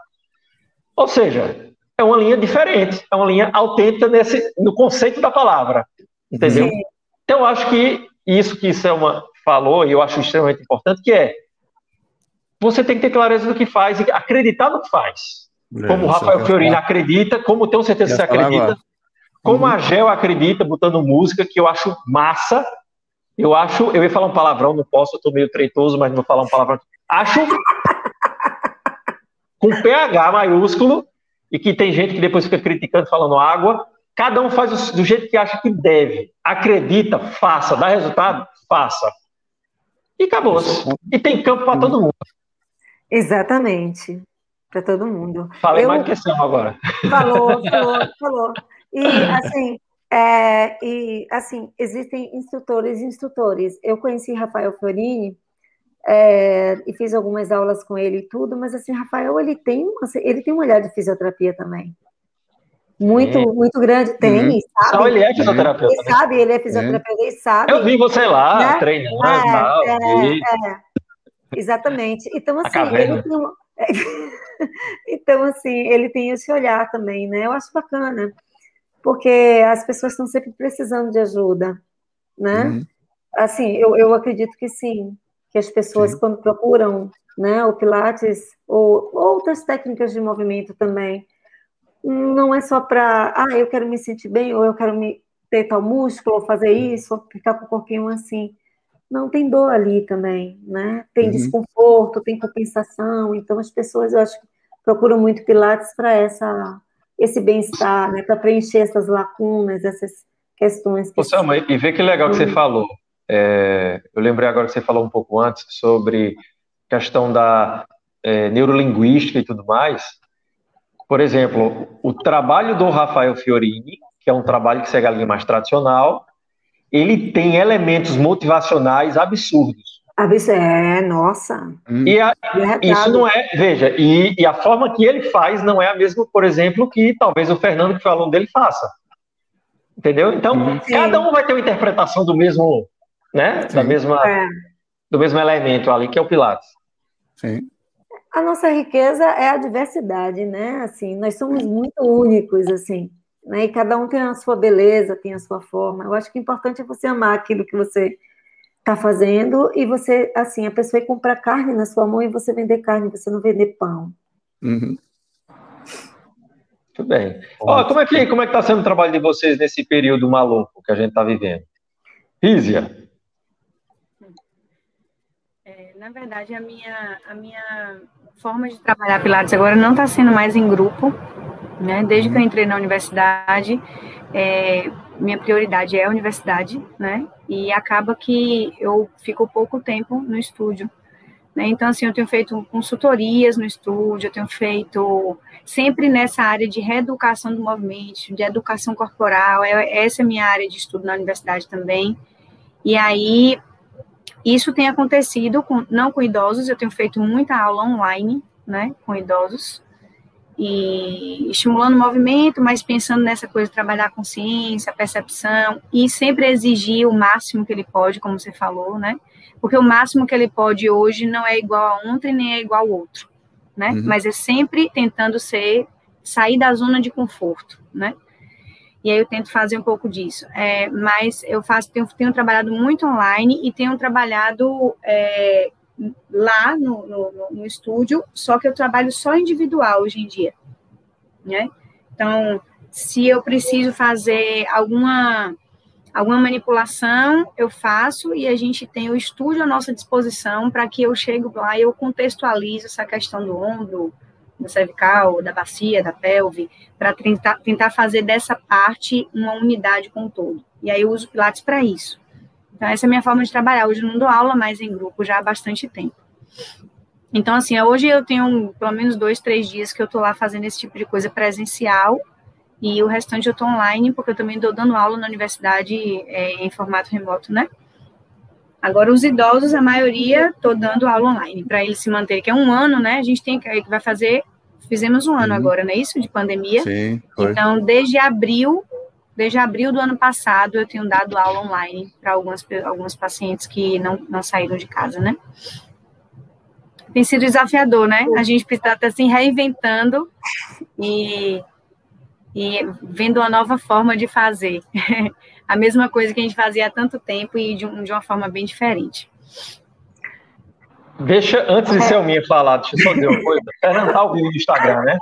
Ou seja, é uma linha diferente, é uma linha autêntica nesse, no conceito da palavra, entendeu? Sim. Então, eu acho que isso que Selma falou, e eu acho extremamente importante, que é você tem que ter clareza do que faz e acreditar no que faz. É, como o Rafael Fiorino acredita, como tenho certeza que você acredita, agora. Como uhum. a Gel acredita, botando música, que eu acho massa. Eu acho, eu ia falar um palavrão, não posso, eu tô meio treitoso, mas não vou falar um palavrão. Acho com PH maiúsculo e que tem gente que depois fica criticando, falando água. Cada um faz do jeito que acha que deve. Acredita, faça. Dá resultado, faça. E acabou-se. E tem campo para todo mundo. Exatamente. Para todo mundo. Falei Eu... mais questão agora. Falou, falou, falou. E assim, é, e assim, existem instrutores e instrutores. Eu conheci Rafael Florini é, e fiz algumas aulas com ele e tudo, mas assim, Rafael, ele tem, ele tem um olhar de fisioterapia também. Muito, é. muito grande, tem, uhum. sabe? Só ele é fisioterapeuta. Ele né? sabe, ele é fisioterapeuta, ele sabe. Eu vi você lá, né? treinando, é, mal, é, é, Exatamente. Então, assim, ele tem um... então, assim, ele tem esse olhar também, né? Eu acho bacana, porque as pessoas estão sempre precisando de ajuda, né? Uhum. Assim, eu, eu acredito que sim, que as pessoas, Sim. quando procuram né, o Pilates ou outras técnicas de movimento também, não é só para, ah, eu quero me sentir bem, ou eu quero me ter tal músculo, ou fazer isso, ou ficar com o corpinho assim. Não, tem dor ali também, né? Tem uhum. desconforto, tem compensação. Então, as pessoas, eu acho, procuram muito Pilates para essa esse bem-estar, né? Para preencher essas lacunas, essas questões. Que Ô, Selma, e vê que legal que você falou. É, eu lembrei agora que você falou um pouco antes sobre questão da é, neurolinguística e tudo mais. Por exemplo, o trabalho do Rafael Fiorini, que é um trabalho que segue a linha mais tradicional, ele tem elementos motivacionais absurdos. É, nossa. E a, isso não é, veja, e, e, a forma que ele faz não é a mesma, por exemplo, que talvez o Fernando, que foi aluno dele, faça. Entendeu? Então, Sim. cada um vai ter uma interpretação do mesmo né? Da mesma, é. Do mesmo elemento ali, que é o Pilates. Sim. A nossa riqueza é a diversidade, né? Assim, nós somos muito únicos, assim, né? E cada um tem a sua beleza, tem a sua forma. Eu acho que o importante é você amar aquilo que você está fazendo e você, assim, a pessoa ir comprar carne na sua mão e você vender carne, você não vender pão. Uhum. Muito bem. Ó, como é que como é que está sendo o trabalho de vocês nesse período maluco que a gente está vivendo? Rízia. É, na verdade, a minha, a minha forma de trabalhar Pilates agora não está sendo mais em grupo, né? Desde que eu entrei na universidade, é, minha prioridade é a universidade, né? E acaba que eu fico pouco tempo no estúdio. Né? Então, assim, eu tenho feito consultorias no estúdio, eu tenho feito sempre nessa área de reeducação do movimento, de educação corporal, é, essa é a minha área de estudo na universidade também. E aí, isso tem acontecido com, não com idosos, eu tenho feito muita aula online, né, com idosos, e estimulando o movimento, mas pensando nessa coisa de trabalhar a consciência, a percepção, e sempre exigir o máximo que ele pode, como você falou, né, porque o máximo que ele pode hoje não é igual a ontem nem é igual ao outro, né? Uhum. Mas é sempre tentando ser sair da zona de conforto, né? E aí eu tento fazer um pouco disso. É, mas eu faço, tenho, tenho, trabalhado muito online e tenho trabalhado é, lá no, no, no, estúdio, só que eu trabalho só individual hoje em dia, né? Então, se eu preciso fazer alguma alguma manipulação eu faço e a gente tem o estúdio à nossa disposição para que eu chegue lá e eu contextualize essa questão do ombro, do cervical, da bacia, da pelve, para tentar, tentar fazer dessa parte uma unidade com todo. E aí eu uso Pilates para isso. Então, essa é a minha forma de trabalhar. Hoje eu não dou aula mais em grupo já há bastante tempo. Então, assim, hoje eu tenho pelo menos dois, três dias que eu estou lá fazendo esse tipo de coisa presencial e o restante eu estou online, porque eu também estou dando aula na universidade é, em formato remoto, né? Agora, os idosos, a maioria, estou dando aula online, para eles se manterem, que é um ano, né? A gente tem que, vai fazer, fizemos um ano agora, não é isso? De pandemia. Sim, foi. Então, desde abril, desde abril do ano passado, eu tenho dado aula online para algumas, algumas pacientes que não, não saíram de casa, né? Tem sido desafiador, né? A gente está tá se reinventando e e vendo uma nova forma de fazer. a mesma coisa que a gente fazia há tanto tempo e de, um, de uma forma bem diferente. Deixa, antes de Selminha falar, deixa eu só dizer uma coisa. Fernando tá ao vivo no Instagram, né?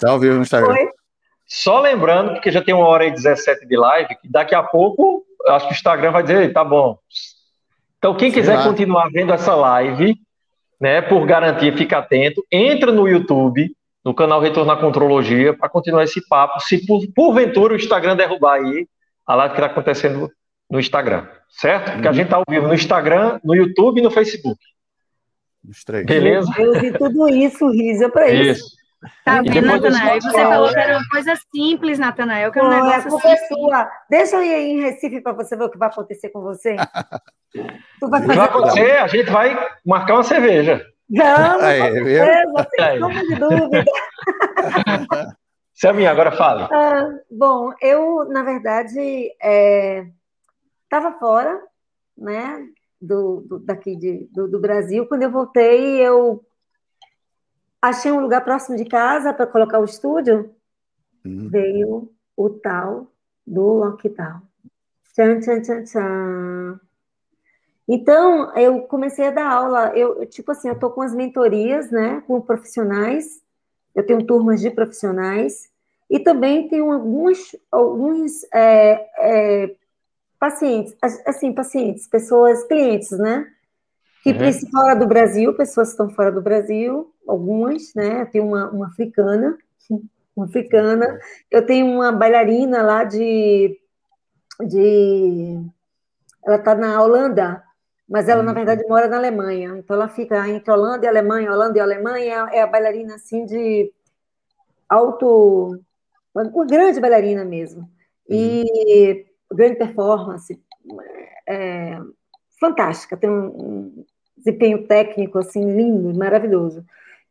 Tá ao vivo no Instagram. Oi? Só lembrando, porque já tem uma hora e 17 de live, que daqui a pouco, acho que o Instagram vai dizer, tá bom. Então, quem Sei quiser lá. continuar vendo essa live, né, por garantia, fica atento, entra no YouTube, no canal Retorno à Contrologia para continuar esse papo. Se por, porventura o Instagram derrubar aí a live que está acontecendo no Instagram, certo? Porque a gente está ao vivo no Instagram, no YouTube e no Facebook. Os três. Beleza? Meu Deus, e tudo isso, Risa, para isso. isso. Tá vendo, Natanael? Você falou que era uma coisa simples, Natanael, que é um negócio assim. Sua. Deixa eu ir aí em Recife para você ver o que vai acontecer com você. tu vai fazer vai acontecer, a gente vai marcar uma cerveja. Não, Aí, não de dúvida. Selminha, agora fala. Ah, bom, eu, na verdade, estava é, fora, né, do, do daqui de, do, do, Brasil. Quando eu voltei, eu achei um lugar próximo de casa para colocar o estúdio. Hum. Veio o tal do lockdown. Tchan, tchan, tchan, tchan. Então, eu comecei a dar aula, eu, tipo assim, eu estou com as mentorias, né, com profissionais, eu tenho turmas de profissionais, e também tenho alguns, alguns é, é, pacientes, assim, pacientes, pessoas, clientes, né, que uhum. fora do Brasil, pessoas que estão fora do Brasil, algumas, né, tenho uma, uma africana, uma africana, eu tenho uma bailarina lá de, de ela está na Holanda, mas ela, na uhum. verdade, mora na Alemanha. Então, ela fica entre Holanda e Alemanha, Holanda e Alemanha. É a bailarina, assim, de alto... Uma grande bailarina mesmo. E uhum. grande performance. É, fantástica. Tem um desempenho técnico, assim, lindo, maravilhoso.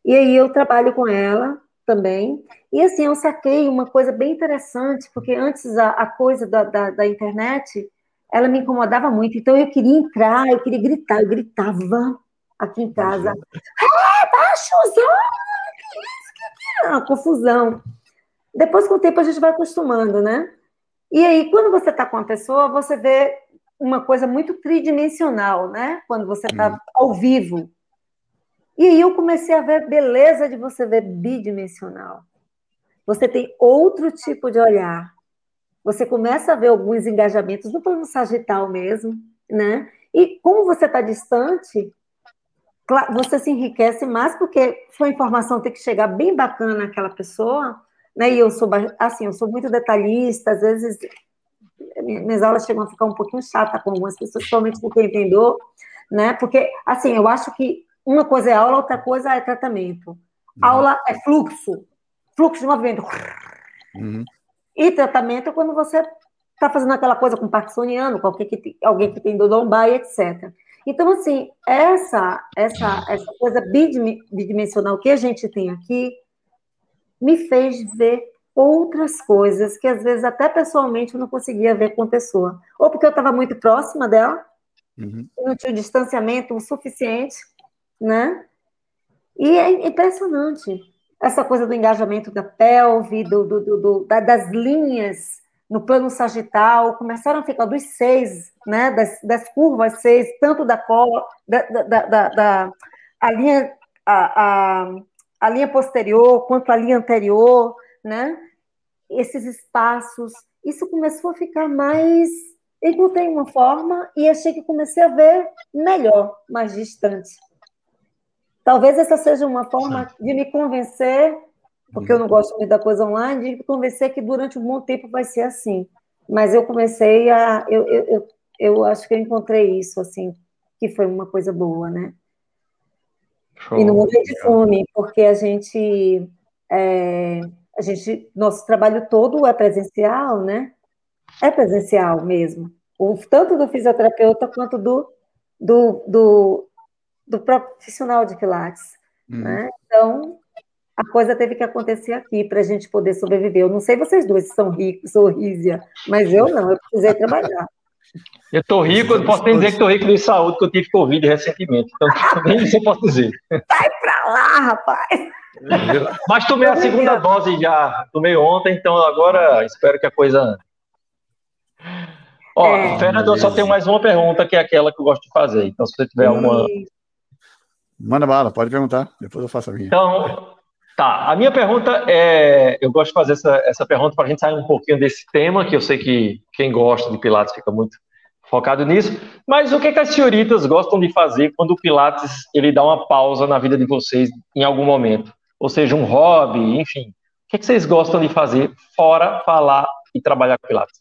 E aí eu trabalho com ela também. E, assim, eu saquei uma coisa bem interessante, porque antes a, a coisa da, da, da internet ela me incomodava muito. Então eu queria entrar, eu queria gritar, eu gritava aqui em casa. É, baixo, que isso, que é? Uma confusão. Depois, com o tempo, a gente vai acostumando, né? E aí, quando você está com a pessoa, você vê uma coisa muito tridimensional, né? Quando você está ao vivo. E aí eu comecei a ver a beleza de você ver bidimensional. Você tem outro tipo de olhar. Você começa a ver alguns engajamentos no plano sagital mesmo, né? E como você está distante, você se enriquece mais porque sua informação tem que chegar bem bacana naquela pessoa, né? E eu sou assim, eu sou muito detalhista, às vezes minhas aulas chegam a ficar um pouquinho chata com algumas pessoas, principalmente com quem entendeu, né? Porque assim, eu acho que uma coisa é aula, outra coisa é tratamento. Uhum. Aula é fluxo, fluxo de movimento. Uhum. E tratamento é quando você está fazendo aquela coisa com parkinsoniano, com alguém que tem, alguém que tem dor lombar e etc. Então, assim, essa, essa, essa coisa bidimensional que a gente tem aqui me fez ver outras coisas que às vezes até pessoalmente eu não conseguia ver com a pessoa. Ou porque eu estava muito próxima dela, uhum. não tinha o distanciamento o suficiente, né? E é impressionante essa coisa do engajamento da pelve, do, do, do, do das linhas no plano sagital, começaram a ficar dos seis, né, das, das curvas seis, tanto da cola, da, da, da, da a linha, a, a, a, linha posterior, quanto a linha anterior, né, esses espaços, isso começou a ficar mais, encontrei uma forma e achei que comecei a ver melhor, mais distante. Talvez essa seja uma forma de me convencer porque eu não gosto muito da coisa online, de convencer que durante um bom tempo vai ser assim. Mas eu comecei a. Eu, eu, eu, eu acho que eu encontrei isso, assim, que foi uma coisa boa, né? Show. E não morrer de fome, porque a gente. É, a gente, nosso trabalho todo é presencial, né? É presencial mesmo. O, tanto do fisioterapeuta quanto do, do, do, do profissional de Pilates. Hum. Né? Então, a coisa teve que acontecer aqui para a gente poder sobreviver. Eu não sei vocês dois se são ricos ou rízia, mas eu não, eu precisei trabalhar. Eu estou rico, eu posso dizer que estou rico de saúde, que eu tive Covid recentemente. Então, nem isso eu posso dizer. Sai para lá, rapaz! Mas tomei a segunda dose já, tomei ontem, então agora espero que a coisa. Ó, é, Fernando, eu só tenho mais uma pergunta, que é aquela que eu gosto de fazer. Então, se você tiver alguma. Manda bala, pode perguntar, depois eu faço a minha. Então, Tá, a minha pergunta é. Eu gosto de fazer essa, essa pergunta para a gente sair um pouquinho desse tema, que eu sei que quem gosta de Pilates fica muito focado nisso. Mas o que, que as senhoritas gostam de fazer quando o Pilates ele dá uma pausa na vida de vocês em algum momento? Ou seja, um hobby, enfim. O que, que vocês gostam de fazer fora falar e trabalhar com Pilates?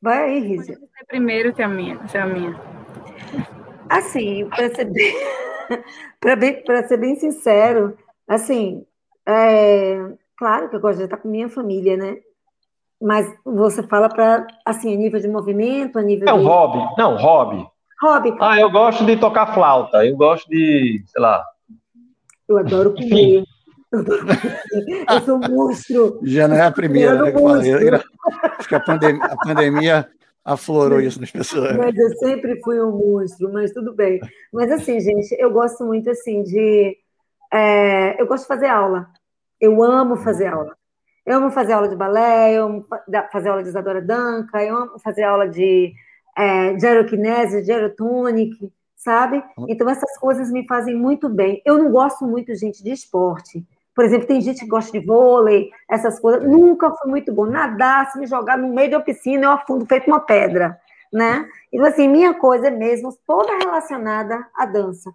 Vai aí, Rízia. Primeiro que a minha, que a minha. Assim, para ser bem sincero, assim, é, claro que eu gosto de estar com minha família, né? Mas você fala para, assim, a nível de movimento, a nível É um de... hobby. Não, hobby. Hobby. Ah, eu gosto de tocar flauta. Eu gosto de, sei lá... Eu adoro comer. Eu sou um monstro. Já não é a primeira, né, Acho que a pandemia, a pandemia aflorou isso nas pessoas. Mas eu sempre fui um monstro, mas tudo bem. Mas assim, gente, eu gosto muito assim de. É, eu gosto de fazer aula. Eu amo fazer aula. Eu amo fazer aula de balé, eu amo fazer aula de Isadora Danca, eu amo fazer aula de, é, de aerokinese, de aerotonic, sabe? Então essas coisas me fazem muito bem. Eu não gosto muito, gente, de esporte. Por exemplo, tem gente que gosta de vôlei, essas coisas. Nunca foi muito bom. Nadar, se me jogar no meio da piscina, eu afundo feito uma pedra, né? Então, assim, minha coisa é mesmo toda relacionada à dança,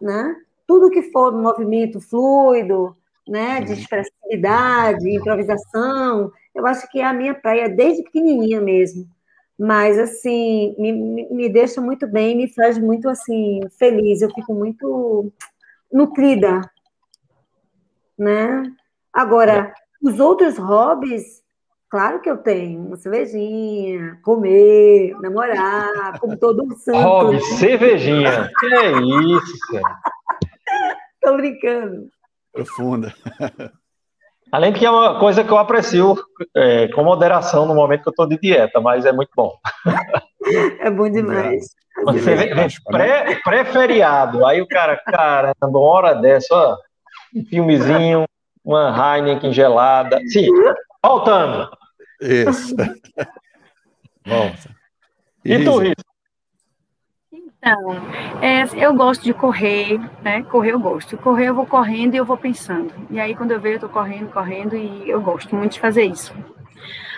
né? Tudo que for movimento fluido, né? De expressividade, improvisação, eu acho que é a minha praia desde pequenininha mesmo. Mas, assim, me, me deixa muito bem, me faz muito, assim, feliz. Eu fico muito nutrida né? Agora, os outros hobbies, claro que eu tenho, uma cervejinha, comer, namorar, como todo um santo. Hobby, né? cervejinha, que é isso? Tô brincando. Profunda. Além de que é uma coisa que eu aprecio é, com moderação no momento que eu estou de dieta, mas é muito bom. É bom demais. Você vê, vê pré-feriado, aí o cara, caramba, uma hora dessa, ó, um filmezinho, uma Heineken gelada. Sim, voltando. Isso. Volta. E, e tu, Rito? Então, é, eu gosto de correr, né? Correr eu gosto. Correr eu vou correndo e eu vou pensando. E aí, quando eu vejo, eu tô correndo, correndo e eu gosto muito de fazer isso.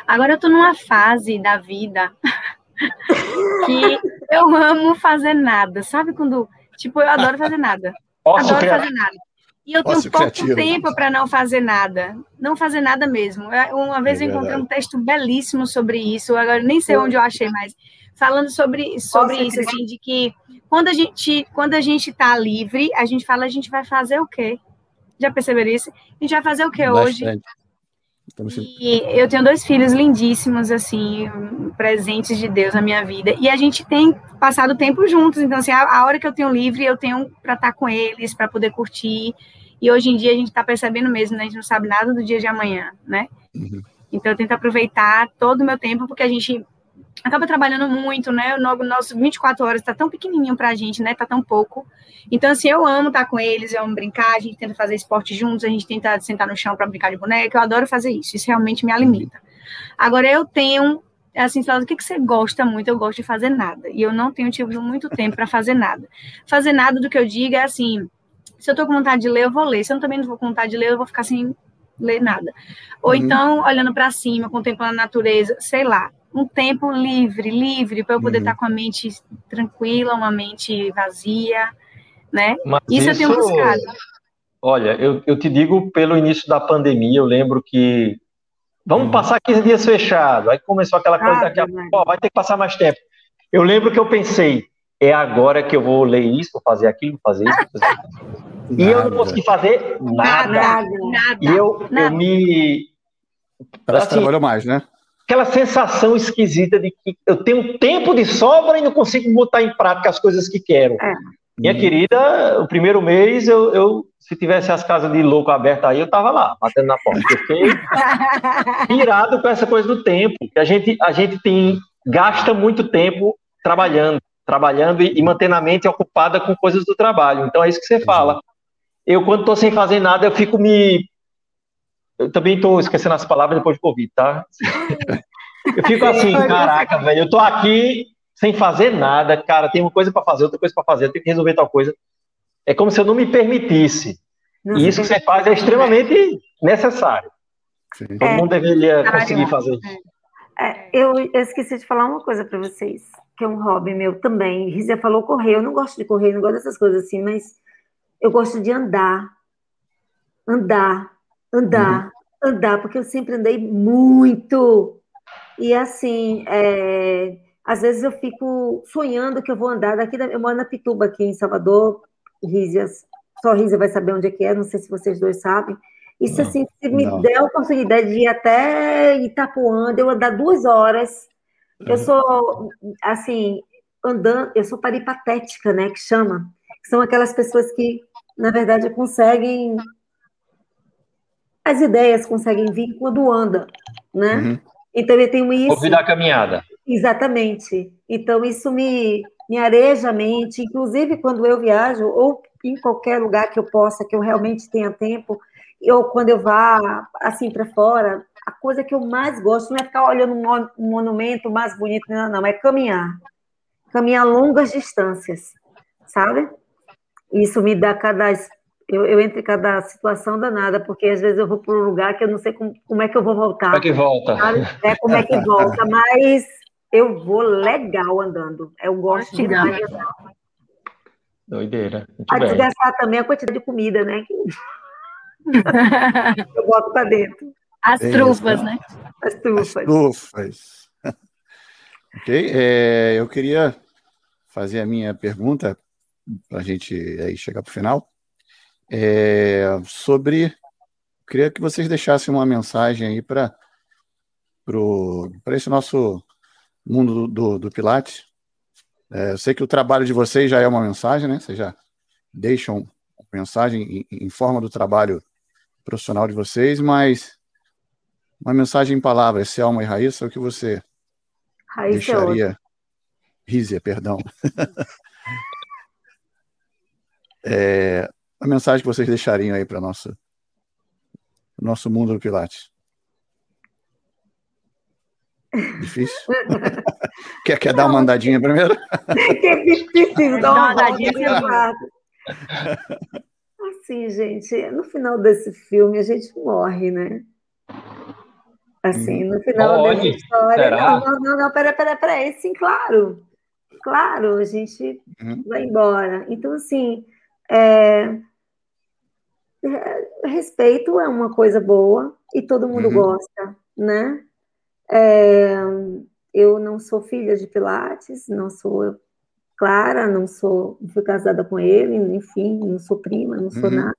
Agora eu tô numa fase da vida que eu amo fazer nada. Sabe quando, tipo, eu adoro fazer nada. Posso adoro fazer nada. E eu tenho Posso pouco criativo. tempo para não fazer nada. Não fazer nada mesmo. Uma vez é eu encontrei um texto belíssimo sobre isso, agora nem sei onde eu achei mais. Falando sobre, sobre isso, assim, de que quando a gente quando a gente está livre, a gente fala, a gente vai fazer o quê? Já perceberam isso? A gente vai fazer o quê Bastante. hoje? E eu tenho dois filhos lindíssimos, assim, presentes de Deus na minha vida. E a gente tem passado tempo juntos. Então, assim, a, a hora que eu tenho livre, eu tenho para estar tá com eles, para poder curtir. E hoje em dia a gente está percebendo mesmo, né? A gente não sabe nada do dia de amanhã, né? Uhum. Então, eu tento aproveitar todo o meu tempo, porque a gente acaba trabalhando muito, né? O nosso 24 horas está tão pequenininho para a gente, né? Tá tão pouco. Então, assim, eu amo estar tá com eles, eu amo brincar, a gente tenta fazer esporte juntos, a gente tenta sentar no chão para brincar de boneca, eu adoro fazer isso, isso realmente me alimenta. Agora, eu tenho, assim, falando, o que, que você gosta muito? Eu gosto de fazer nada, e eu não tenho tido muito tempo para fazer nada. Fazer nada do que eu digo é assim, se eu tô com vontade de ler, eu vou ler, se eu também não vou com vontade de ler, eu vou ficar sem ler nada. Ou uhum. então, olhando para cima, contemplando a natureza, sei lá, um tempo livre, livre, para eu poder uhum. estar com a mente tranquila, uma mente vazia, né? Mas isso, isso eu tenho buscado. Olha, eu, eu te digo pelo início da pandemia, eu lembro que vamos uhum. passar 15 dias fechado, aí começou aquela coisa ah, daqui a pouco, vai ter que passar mais tempo. Eu lembro que eu pensei, é agora que eu vou ler isso, vou fazer aquilo, vou fazer isso, vou fazer isso. E eu não consegui fazer nada. Nada, nada E eu, nada. eu me. Parece assim, que trabalhou mais, né? Aquela sensação esquisita de que eu tenho tempo de sobra e não consigo botar em prática as coisas que quero. É. Minha querida, o primeiro mês, eu, eu, se tivesse as casas de louco abertas aí, eu tava lá, batendo na porta. Eu fiquei pirado com essa coisa do tempo. Que a gente, a gente tem, gasta muito tempo trabalhando, trabalhando e, e mantendo a mente ocupada com coisas do trabalho. Então é isso que você fala. Eu, quando estou sem fazer nada, eu fico me eu também estou esquecendo as palavras depois de Covid, tá? Eu fico assim, caraca, velho, eu tô aqui sem fazer nada, cara, tem uma coisa para fazer, outra coisa para fazer, eu tenho que resolver tal coisa. É como se eu não me permitisse. Não e isso que você faz é extremamente necessário. Sim. Todo é, mundo deveria conseguir fazer isso. É, eu, eu, esqueci de falar uma coisa para vocês, que é um hobby meu também. Rizia falou correr. Eu não gosto de correr, não gosto dessas coisas assim, mas eu gosto de andar. Andar andar, uhum. andar, porque eu sempre andei muito. E assim, é, às vezes eu fico sonhando que eu vou andar daqui, da, eu moro na Pituba, aqui em Salvador, Rízias, só Rízia vai saber onde é que é, não sei se vocês dois sabem. Isso não, assim, se me não. der a oportunidade de ir até Itapuã, de eu andar duas horas, uhum. eu sou, assim, andando, eu sou paripatética, né, que chama, são aquelas pessoas que, na verdade, conseguem as ideias conseguem vir quando anda, né? Uhum. Então eu tenho isso. Ouvir a caminhada. Exatamente. Então isso me, me areja a mente, inclusive quando eu viajo, ou em qualquer lugar que eu possa, que eu realmente tenha tempo, ou quando eu vá assim para fora, a coisa que eu mais gosto não é ficar olhando um monumento mais bonito, não, não, é caminhar. Caminhar longas distâncias, sabe? Isso me dá cada eu, eu entro em cada situação danada, porque às vezes eu vou para um lugar que eu não sei como, como é que eu vou voltar. Como é que volta? É, como é que volta, mas eu vou legal andando. Eu gosto de andar. Doideira. a desgastar também a quantidade de comida, né? eu boto para dentro. As trufas, né? As trufas. As trufas. ok, é, eu queria fazer a minha pergunta para a gente aí chegar para o final é, sobre. Queria que vocês deixassem uma mensagem aí para esse nosso mundo do, do, do Pilates. É, eu sei que o trabalho de vocês já é uma mensagem, né? Vocês já deixam mensagem em, em forma do trabalho profissional de vocês, mas uma mensagem em palavras, Selma e Raíssa, o que você Raíssa é deixaria? Rízia, perdão. é, a mensagem que vocês deixariam aí para o nosso, nosso mundo do Pilates? Difícil? quer, quer dar uma andadinha primeiro? é difícil dar uma andadinha. Assim, gente, no final desse filme a gente morre, né? Assim, no final Olha, dessa história. Será? Não, não, não, não, pera, pera, pera. Sim, claro. Claro, a gente uhum. vai embora. Então, assim, é... respeito é uma coisa boa e todo mundo uhum. gosta, né? É... Eu não sou filha de Pilates, não sou Clara, não sou, fui casada com ele, enfim, não sou prima, não sou uhum. nada.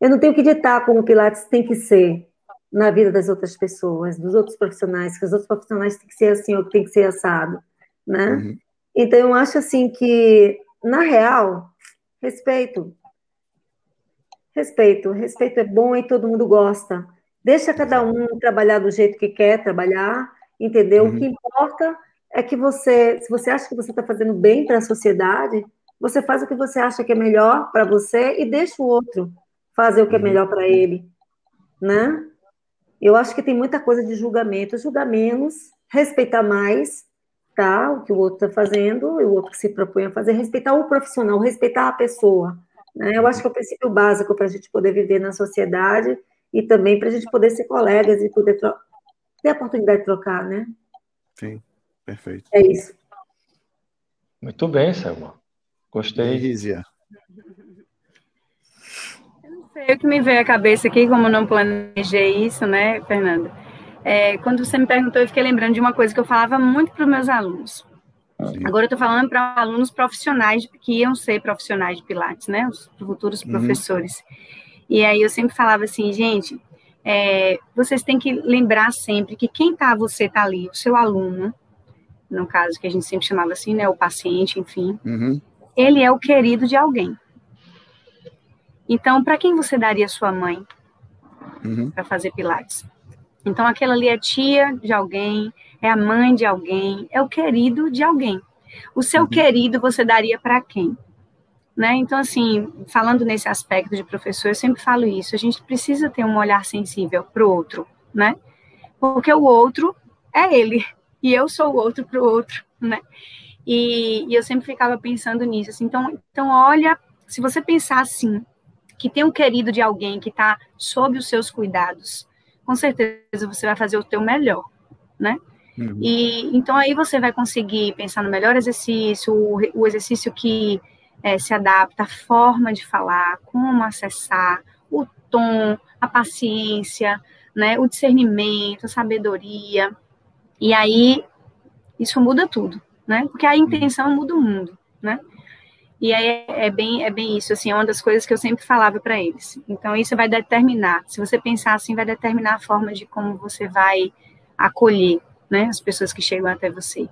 Eu não tenho que ditar como Pilates tem que ser na vida das outras pessoas, dos outros profissionais, que os outros profissionais têm que ser assim ou tem que ser assado, né? Uhum. Então eu acho assim que na real, respeito. Respeito, respeito é bom e todo mundo gosta. Deixa cada um trabalhar do jeito que quer trabalhar, entendeu? Uhum. O que importa é que você, se você acha que você está fazendo bem para a sociedade, você faz o que você acha que é melhor para você e deixa o outro fazer o que é uhum. melhor para ele, né? Eu acho que tem muita coisa de julgamento, julgar menos, respeitar mais, tá? O que o outro está fazendo, e o outro que se propõe a fazer, respeitar o profissional, respeitar a pessoa. Né? Eu acho que é o princípio básico para a gente poder viver na sociedade e também para a gente poder ser colegas e poder ter a oportunidade de trocar, né? Sim, perfeito. É isso. Muito bem, Selma. Gostei. Rízia sei o que me veio à cabeça aqui, como não planejei isso, né, Fernanda? É, quando você me perguntou, eu fiquei lembrando de uma coisa que eu falava muito para os meus alunos. Sim. Agora eu estou falando para alunos profissionais que iam ser profissionais de Pilates, né? Os futuros uhum. professores. E aí eu sempre falava assim, gente, é, vocês têm que lembrar sempre que quem tá, você tá ali, o seu aluno, no caso que a gente sempre chamava assim, né? O paciente, enfim. Uhum. Ele é o querido de alguém. Então, para quem você daria sua mãe uhum. para fazer Pilates? Então, aquela ali é tia de alguém, é a mãe de alguém, é o querido de alguém. O seu uhum. querido você daria para quem? Né? Então, assim, falando nesse aspecto de professor, eu sempre falo isso, a gente precisa ter um olhar sensível para o outro, né? Porque o outro é ele, e eu sou o outro para o outro, né? E, e, eu sempre ficava pensando nisso, assim, então, então olha, se você pensar assim, que tem um querido de alguém que está sob os seus cuidados, com certeza você vai fazer o teu melhor, né? Uhum. E então aí você vai conseguir pensar no melhor exercício, o, o exercício que é, se adapta à forma de falar, como acessar, o tom, a paciência, né, o discernimento, a sabedoria. E aí isso muda tudo, né? Porque a intenção muda o mundo, né? E aí é, é bem, é bem isso, assim, é uma das coisas que eu sempre falava para eles. Então, isso vai determinar, se você pensar assim, vai determinar a forma de como você vai acolher, né, as pessoas que chegam até você.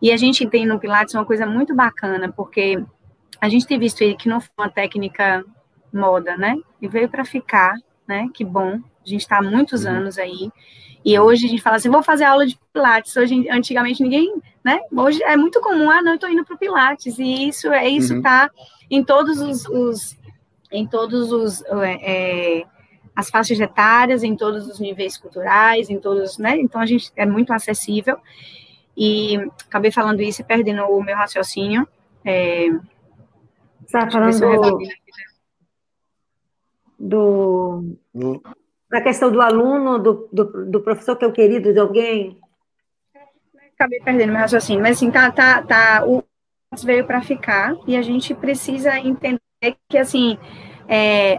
E a gente tem no Pilates uma coisa muito bacana, porque a gente tem visto que não foi uma técnica moda, né, e veio para ficar, né, que bom, a gente está há muitos uhum. anos aí, e hoje a gente fala assim, vou fazer aula de Pilates. Hoje, antigamente, ninguém, né? Hoje é muito comum, ah, não, eu tô indo para o Pilates. E isso é isso uhum. tá em todos os, os em todos os é, é, as faixas etárias, em todos os níveis culturais, em todos, né? Então a gente é muito acessível. E acabei falando isso e perdendo o meu raciocínio. É, Você tá falando do, do, na questão do aluno, do, do, do, professor que é o querido de alguém? Acabei perdendo meu raciocínio, mas assim, tá, tá, tá, o veio para ficar e a gente precisa entender que, assim, é,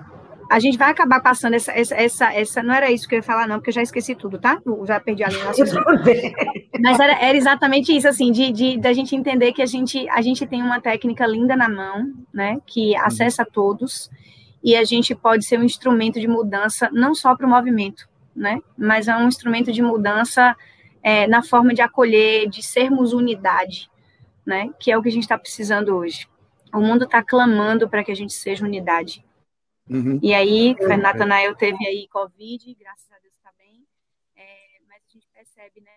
a gente vai acabar passando essa, essa, essa, essa, não era isso que eu ia falar, não, porque eu já esqueci tudo, tá? Eu já perdi a linha. Mas era, era, exatamente isso, assim, de, de, da gente entender que a gente, a gente tem uma técnica linda na mão, né, que acessa todos, e a gente pode ser um instrumento de mudança não só para o movimento, né, mas é um instrumento de mudança é, na forma de acolher, de sermos unidade, né, que é o que a gente está precisando hoje. O mundo está clamando para que a gente seja unidade. Uhum. E aí, uhum. Natanael teve aí Covid, graças a Deus está bem, é, mas a gente percebe, né,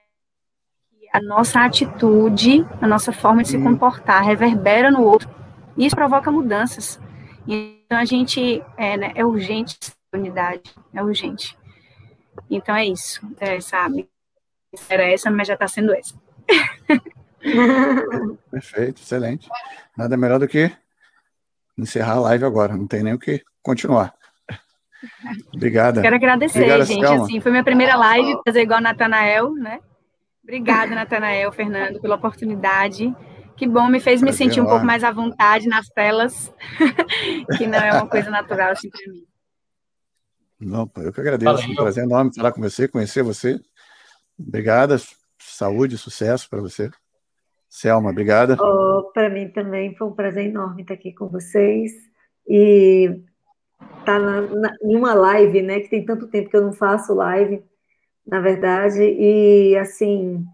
que a nossa atitude, a nossa forma de uhum. se comportar reverbera no outro, e isso provoca mudanças. Então, a gente, é, né, é urgente unidade, é urgente. Então, é isso, é, sabe? era essa, mas já está sendo essa. Perfeito, excelente. Nada melhor do que encerrar a live agora, não tem nem o que continuar. Obrigada. Quero agradecer, Obrigada, gente. Assim, foi minha primeira live, fazer igual a Natanael, né? Obrigada, Natanael, Fernando, pela oportunidade. Que bom, me fez me sentir um pouco mais à vontade nas telas, que não é uma coisa natural assim para mim. Não, eu que agradeço. Valeu. Um prazer enorme falar com você, conhecer você. Obrigada. Saúde, sucesso para você. Selma, obrigada. Oh, para mim também foi um prazer enorme estar aqui com vocês. E tá na, na, em uma live, né? Que tem tanto tempo que eu não faço live, na verdade. E assim,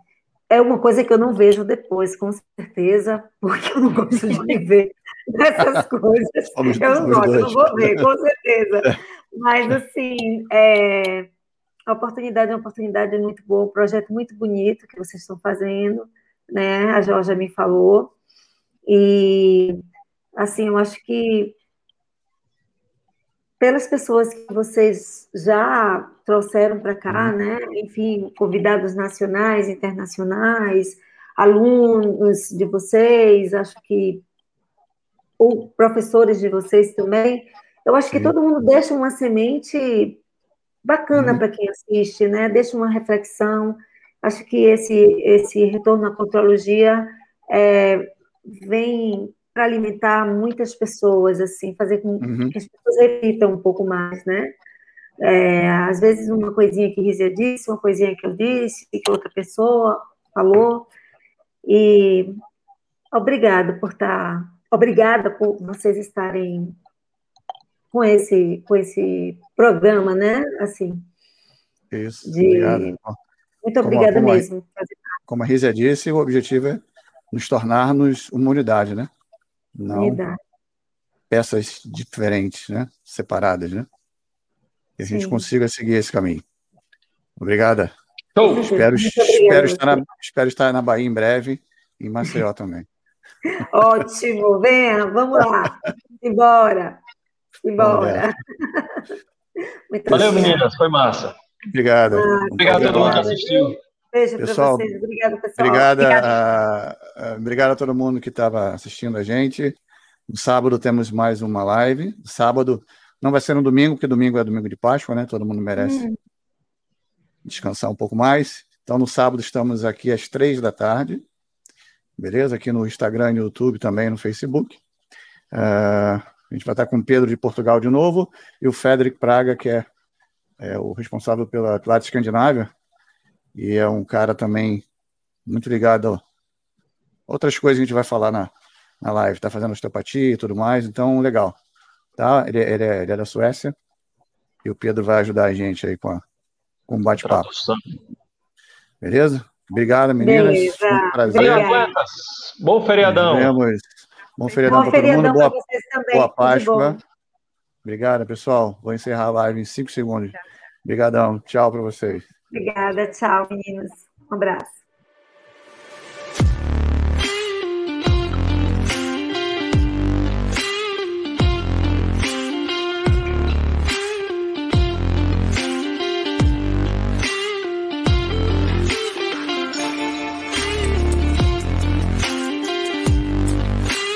é uma coisa que eu não vejo depois, com certeza, porque eu não gosto de ver nessas coisas. Eu não gosto, eu não vou ver, com certeza. Mas, assim, é, a oportunidade é uma oportunidade muito boa, um projeto muito bonito que vocês estão fazendo, né? A Jorge me falou. E, assim, eu acho que pelas pessoas que vocês já trouxeram para cá, uhum. né? Enfim, convidados nacionais, internacionais, alunos de vocês, acho que ou professores de vocês também. Eu acho que Sim. todo mundo deixa uma semente bacana uhum. para quem assiste, né? Deixa uma reflexão. Acho que esse esse retorno à contrologia é, vem para alimentar muitas pessoas, assim, fazer com uhum. que as pessoas reflitam um pouco mais, né? É, às vezes uma coisinha que Rizia disse, uma coisinha que eu disse, que outra pessoa falou, e obrigado por estar, tá, obrigada por vocês estarem com esse, com esse programa, né? Assim. Isso, de... obrigado. Muito obrigada mesmo. Como a Rizia disse, o objetivo é nos tornarmos uma unidade, né? Não Verdade. peças diferentes, né? separadas, né? Que a Sim. gente consiga seguir esse caminho. Obrigada. Show. Espero, espero, estar na, espero estar na Bahia em breve, em Maceió também. Ótimo, venha, vamos lá. Embora. Embora. Valeu, meninas, foi massa. Obrigado. Ah, obrigado a todo mundo que assistiu. Beijo para vocês. Obrigada, pessoal. Obrigada, a, a, obrigado a todo mundo que estava assistindo a gente. No sábado temos mais uma live. Sábado não vai ser no domingo, porque domingo é domingo de Páscoa, né? Todo mundo merece hum. descansar um pouco mais. Então, no sábado estamos aqui às três da tarde. Beleza? Aqui no Instagram, no YouTube, também no Facebook. Uh, a gente vai estar com o Pedro de Portugal de novo e o Frederic Praga, que é, é o responsável pela Atlética Escandinávia e é um cara também muito ligado a outras coisas que a gente vai falar na, na live. Está fazendo osteopatia e tudo mais, então legal. Tá? Ele, ele, é, ele é da Suécia e o Pedro vai ajudar a gente aí com, a, com o bate-papo. Beleza? Obrigado, meninas. Beleza. Um prazer. Bom feriadão. Vemos. Bom feriadão para todo mundo. Boa, boa Páscoa. Obrigado, pessoal. Vou encerrar a live em cinco segundos. Obrigadão. Tchau para vocês. Obrigada, tchau, meninos. Um abraço.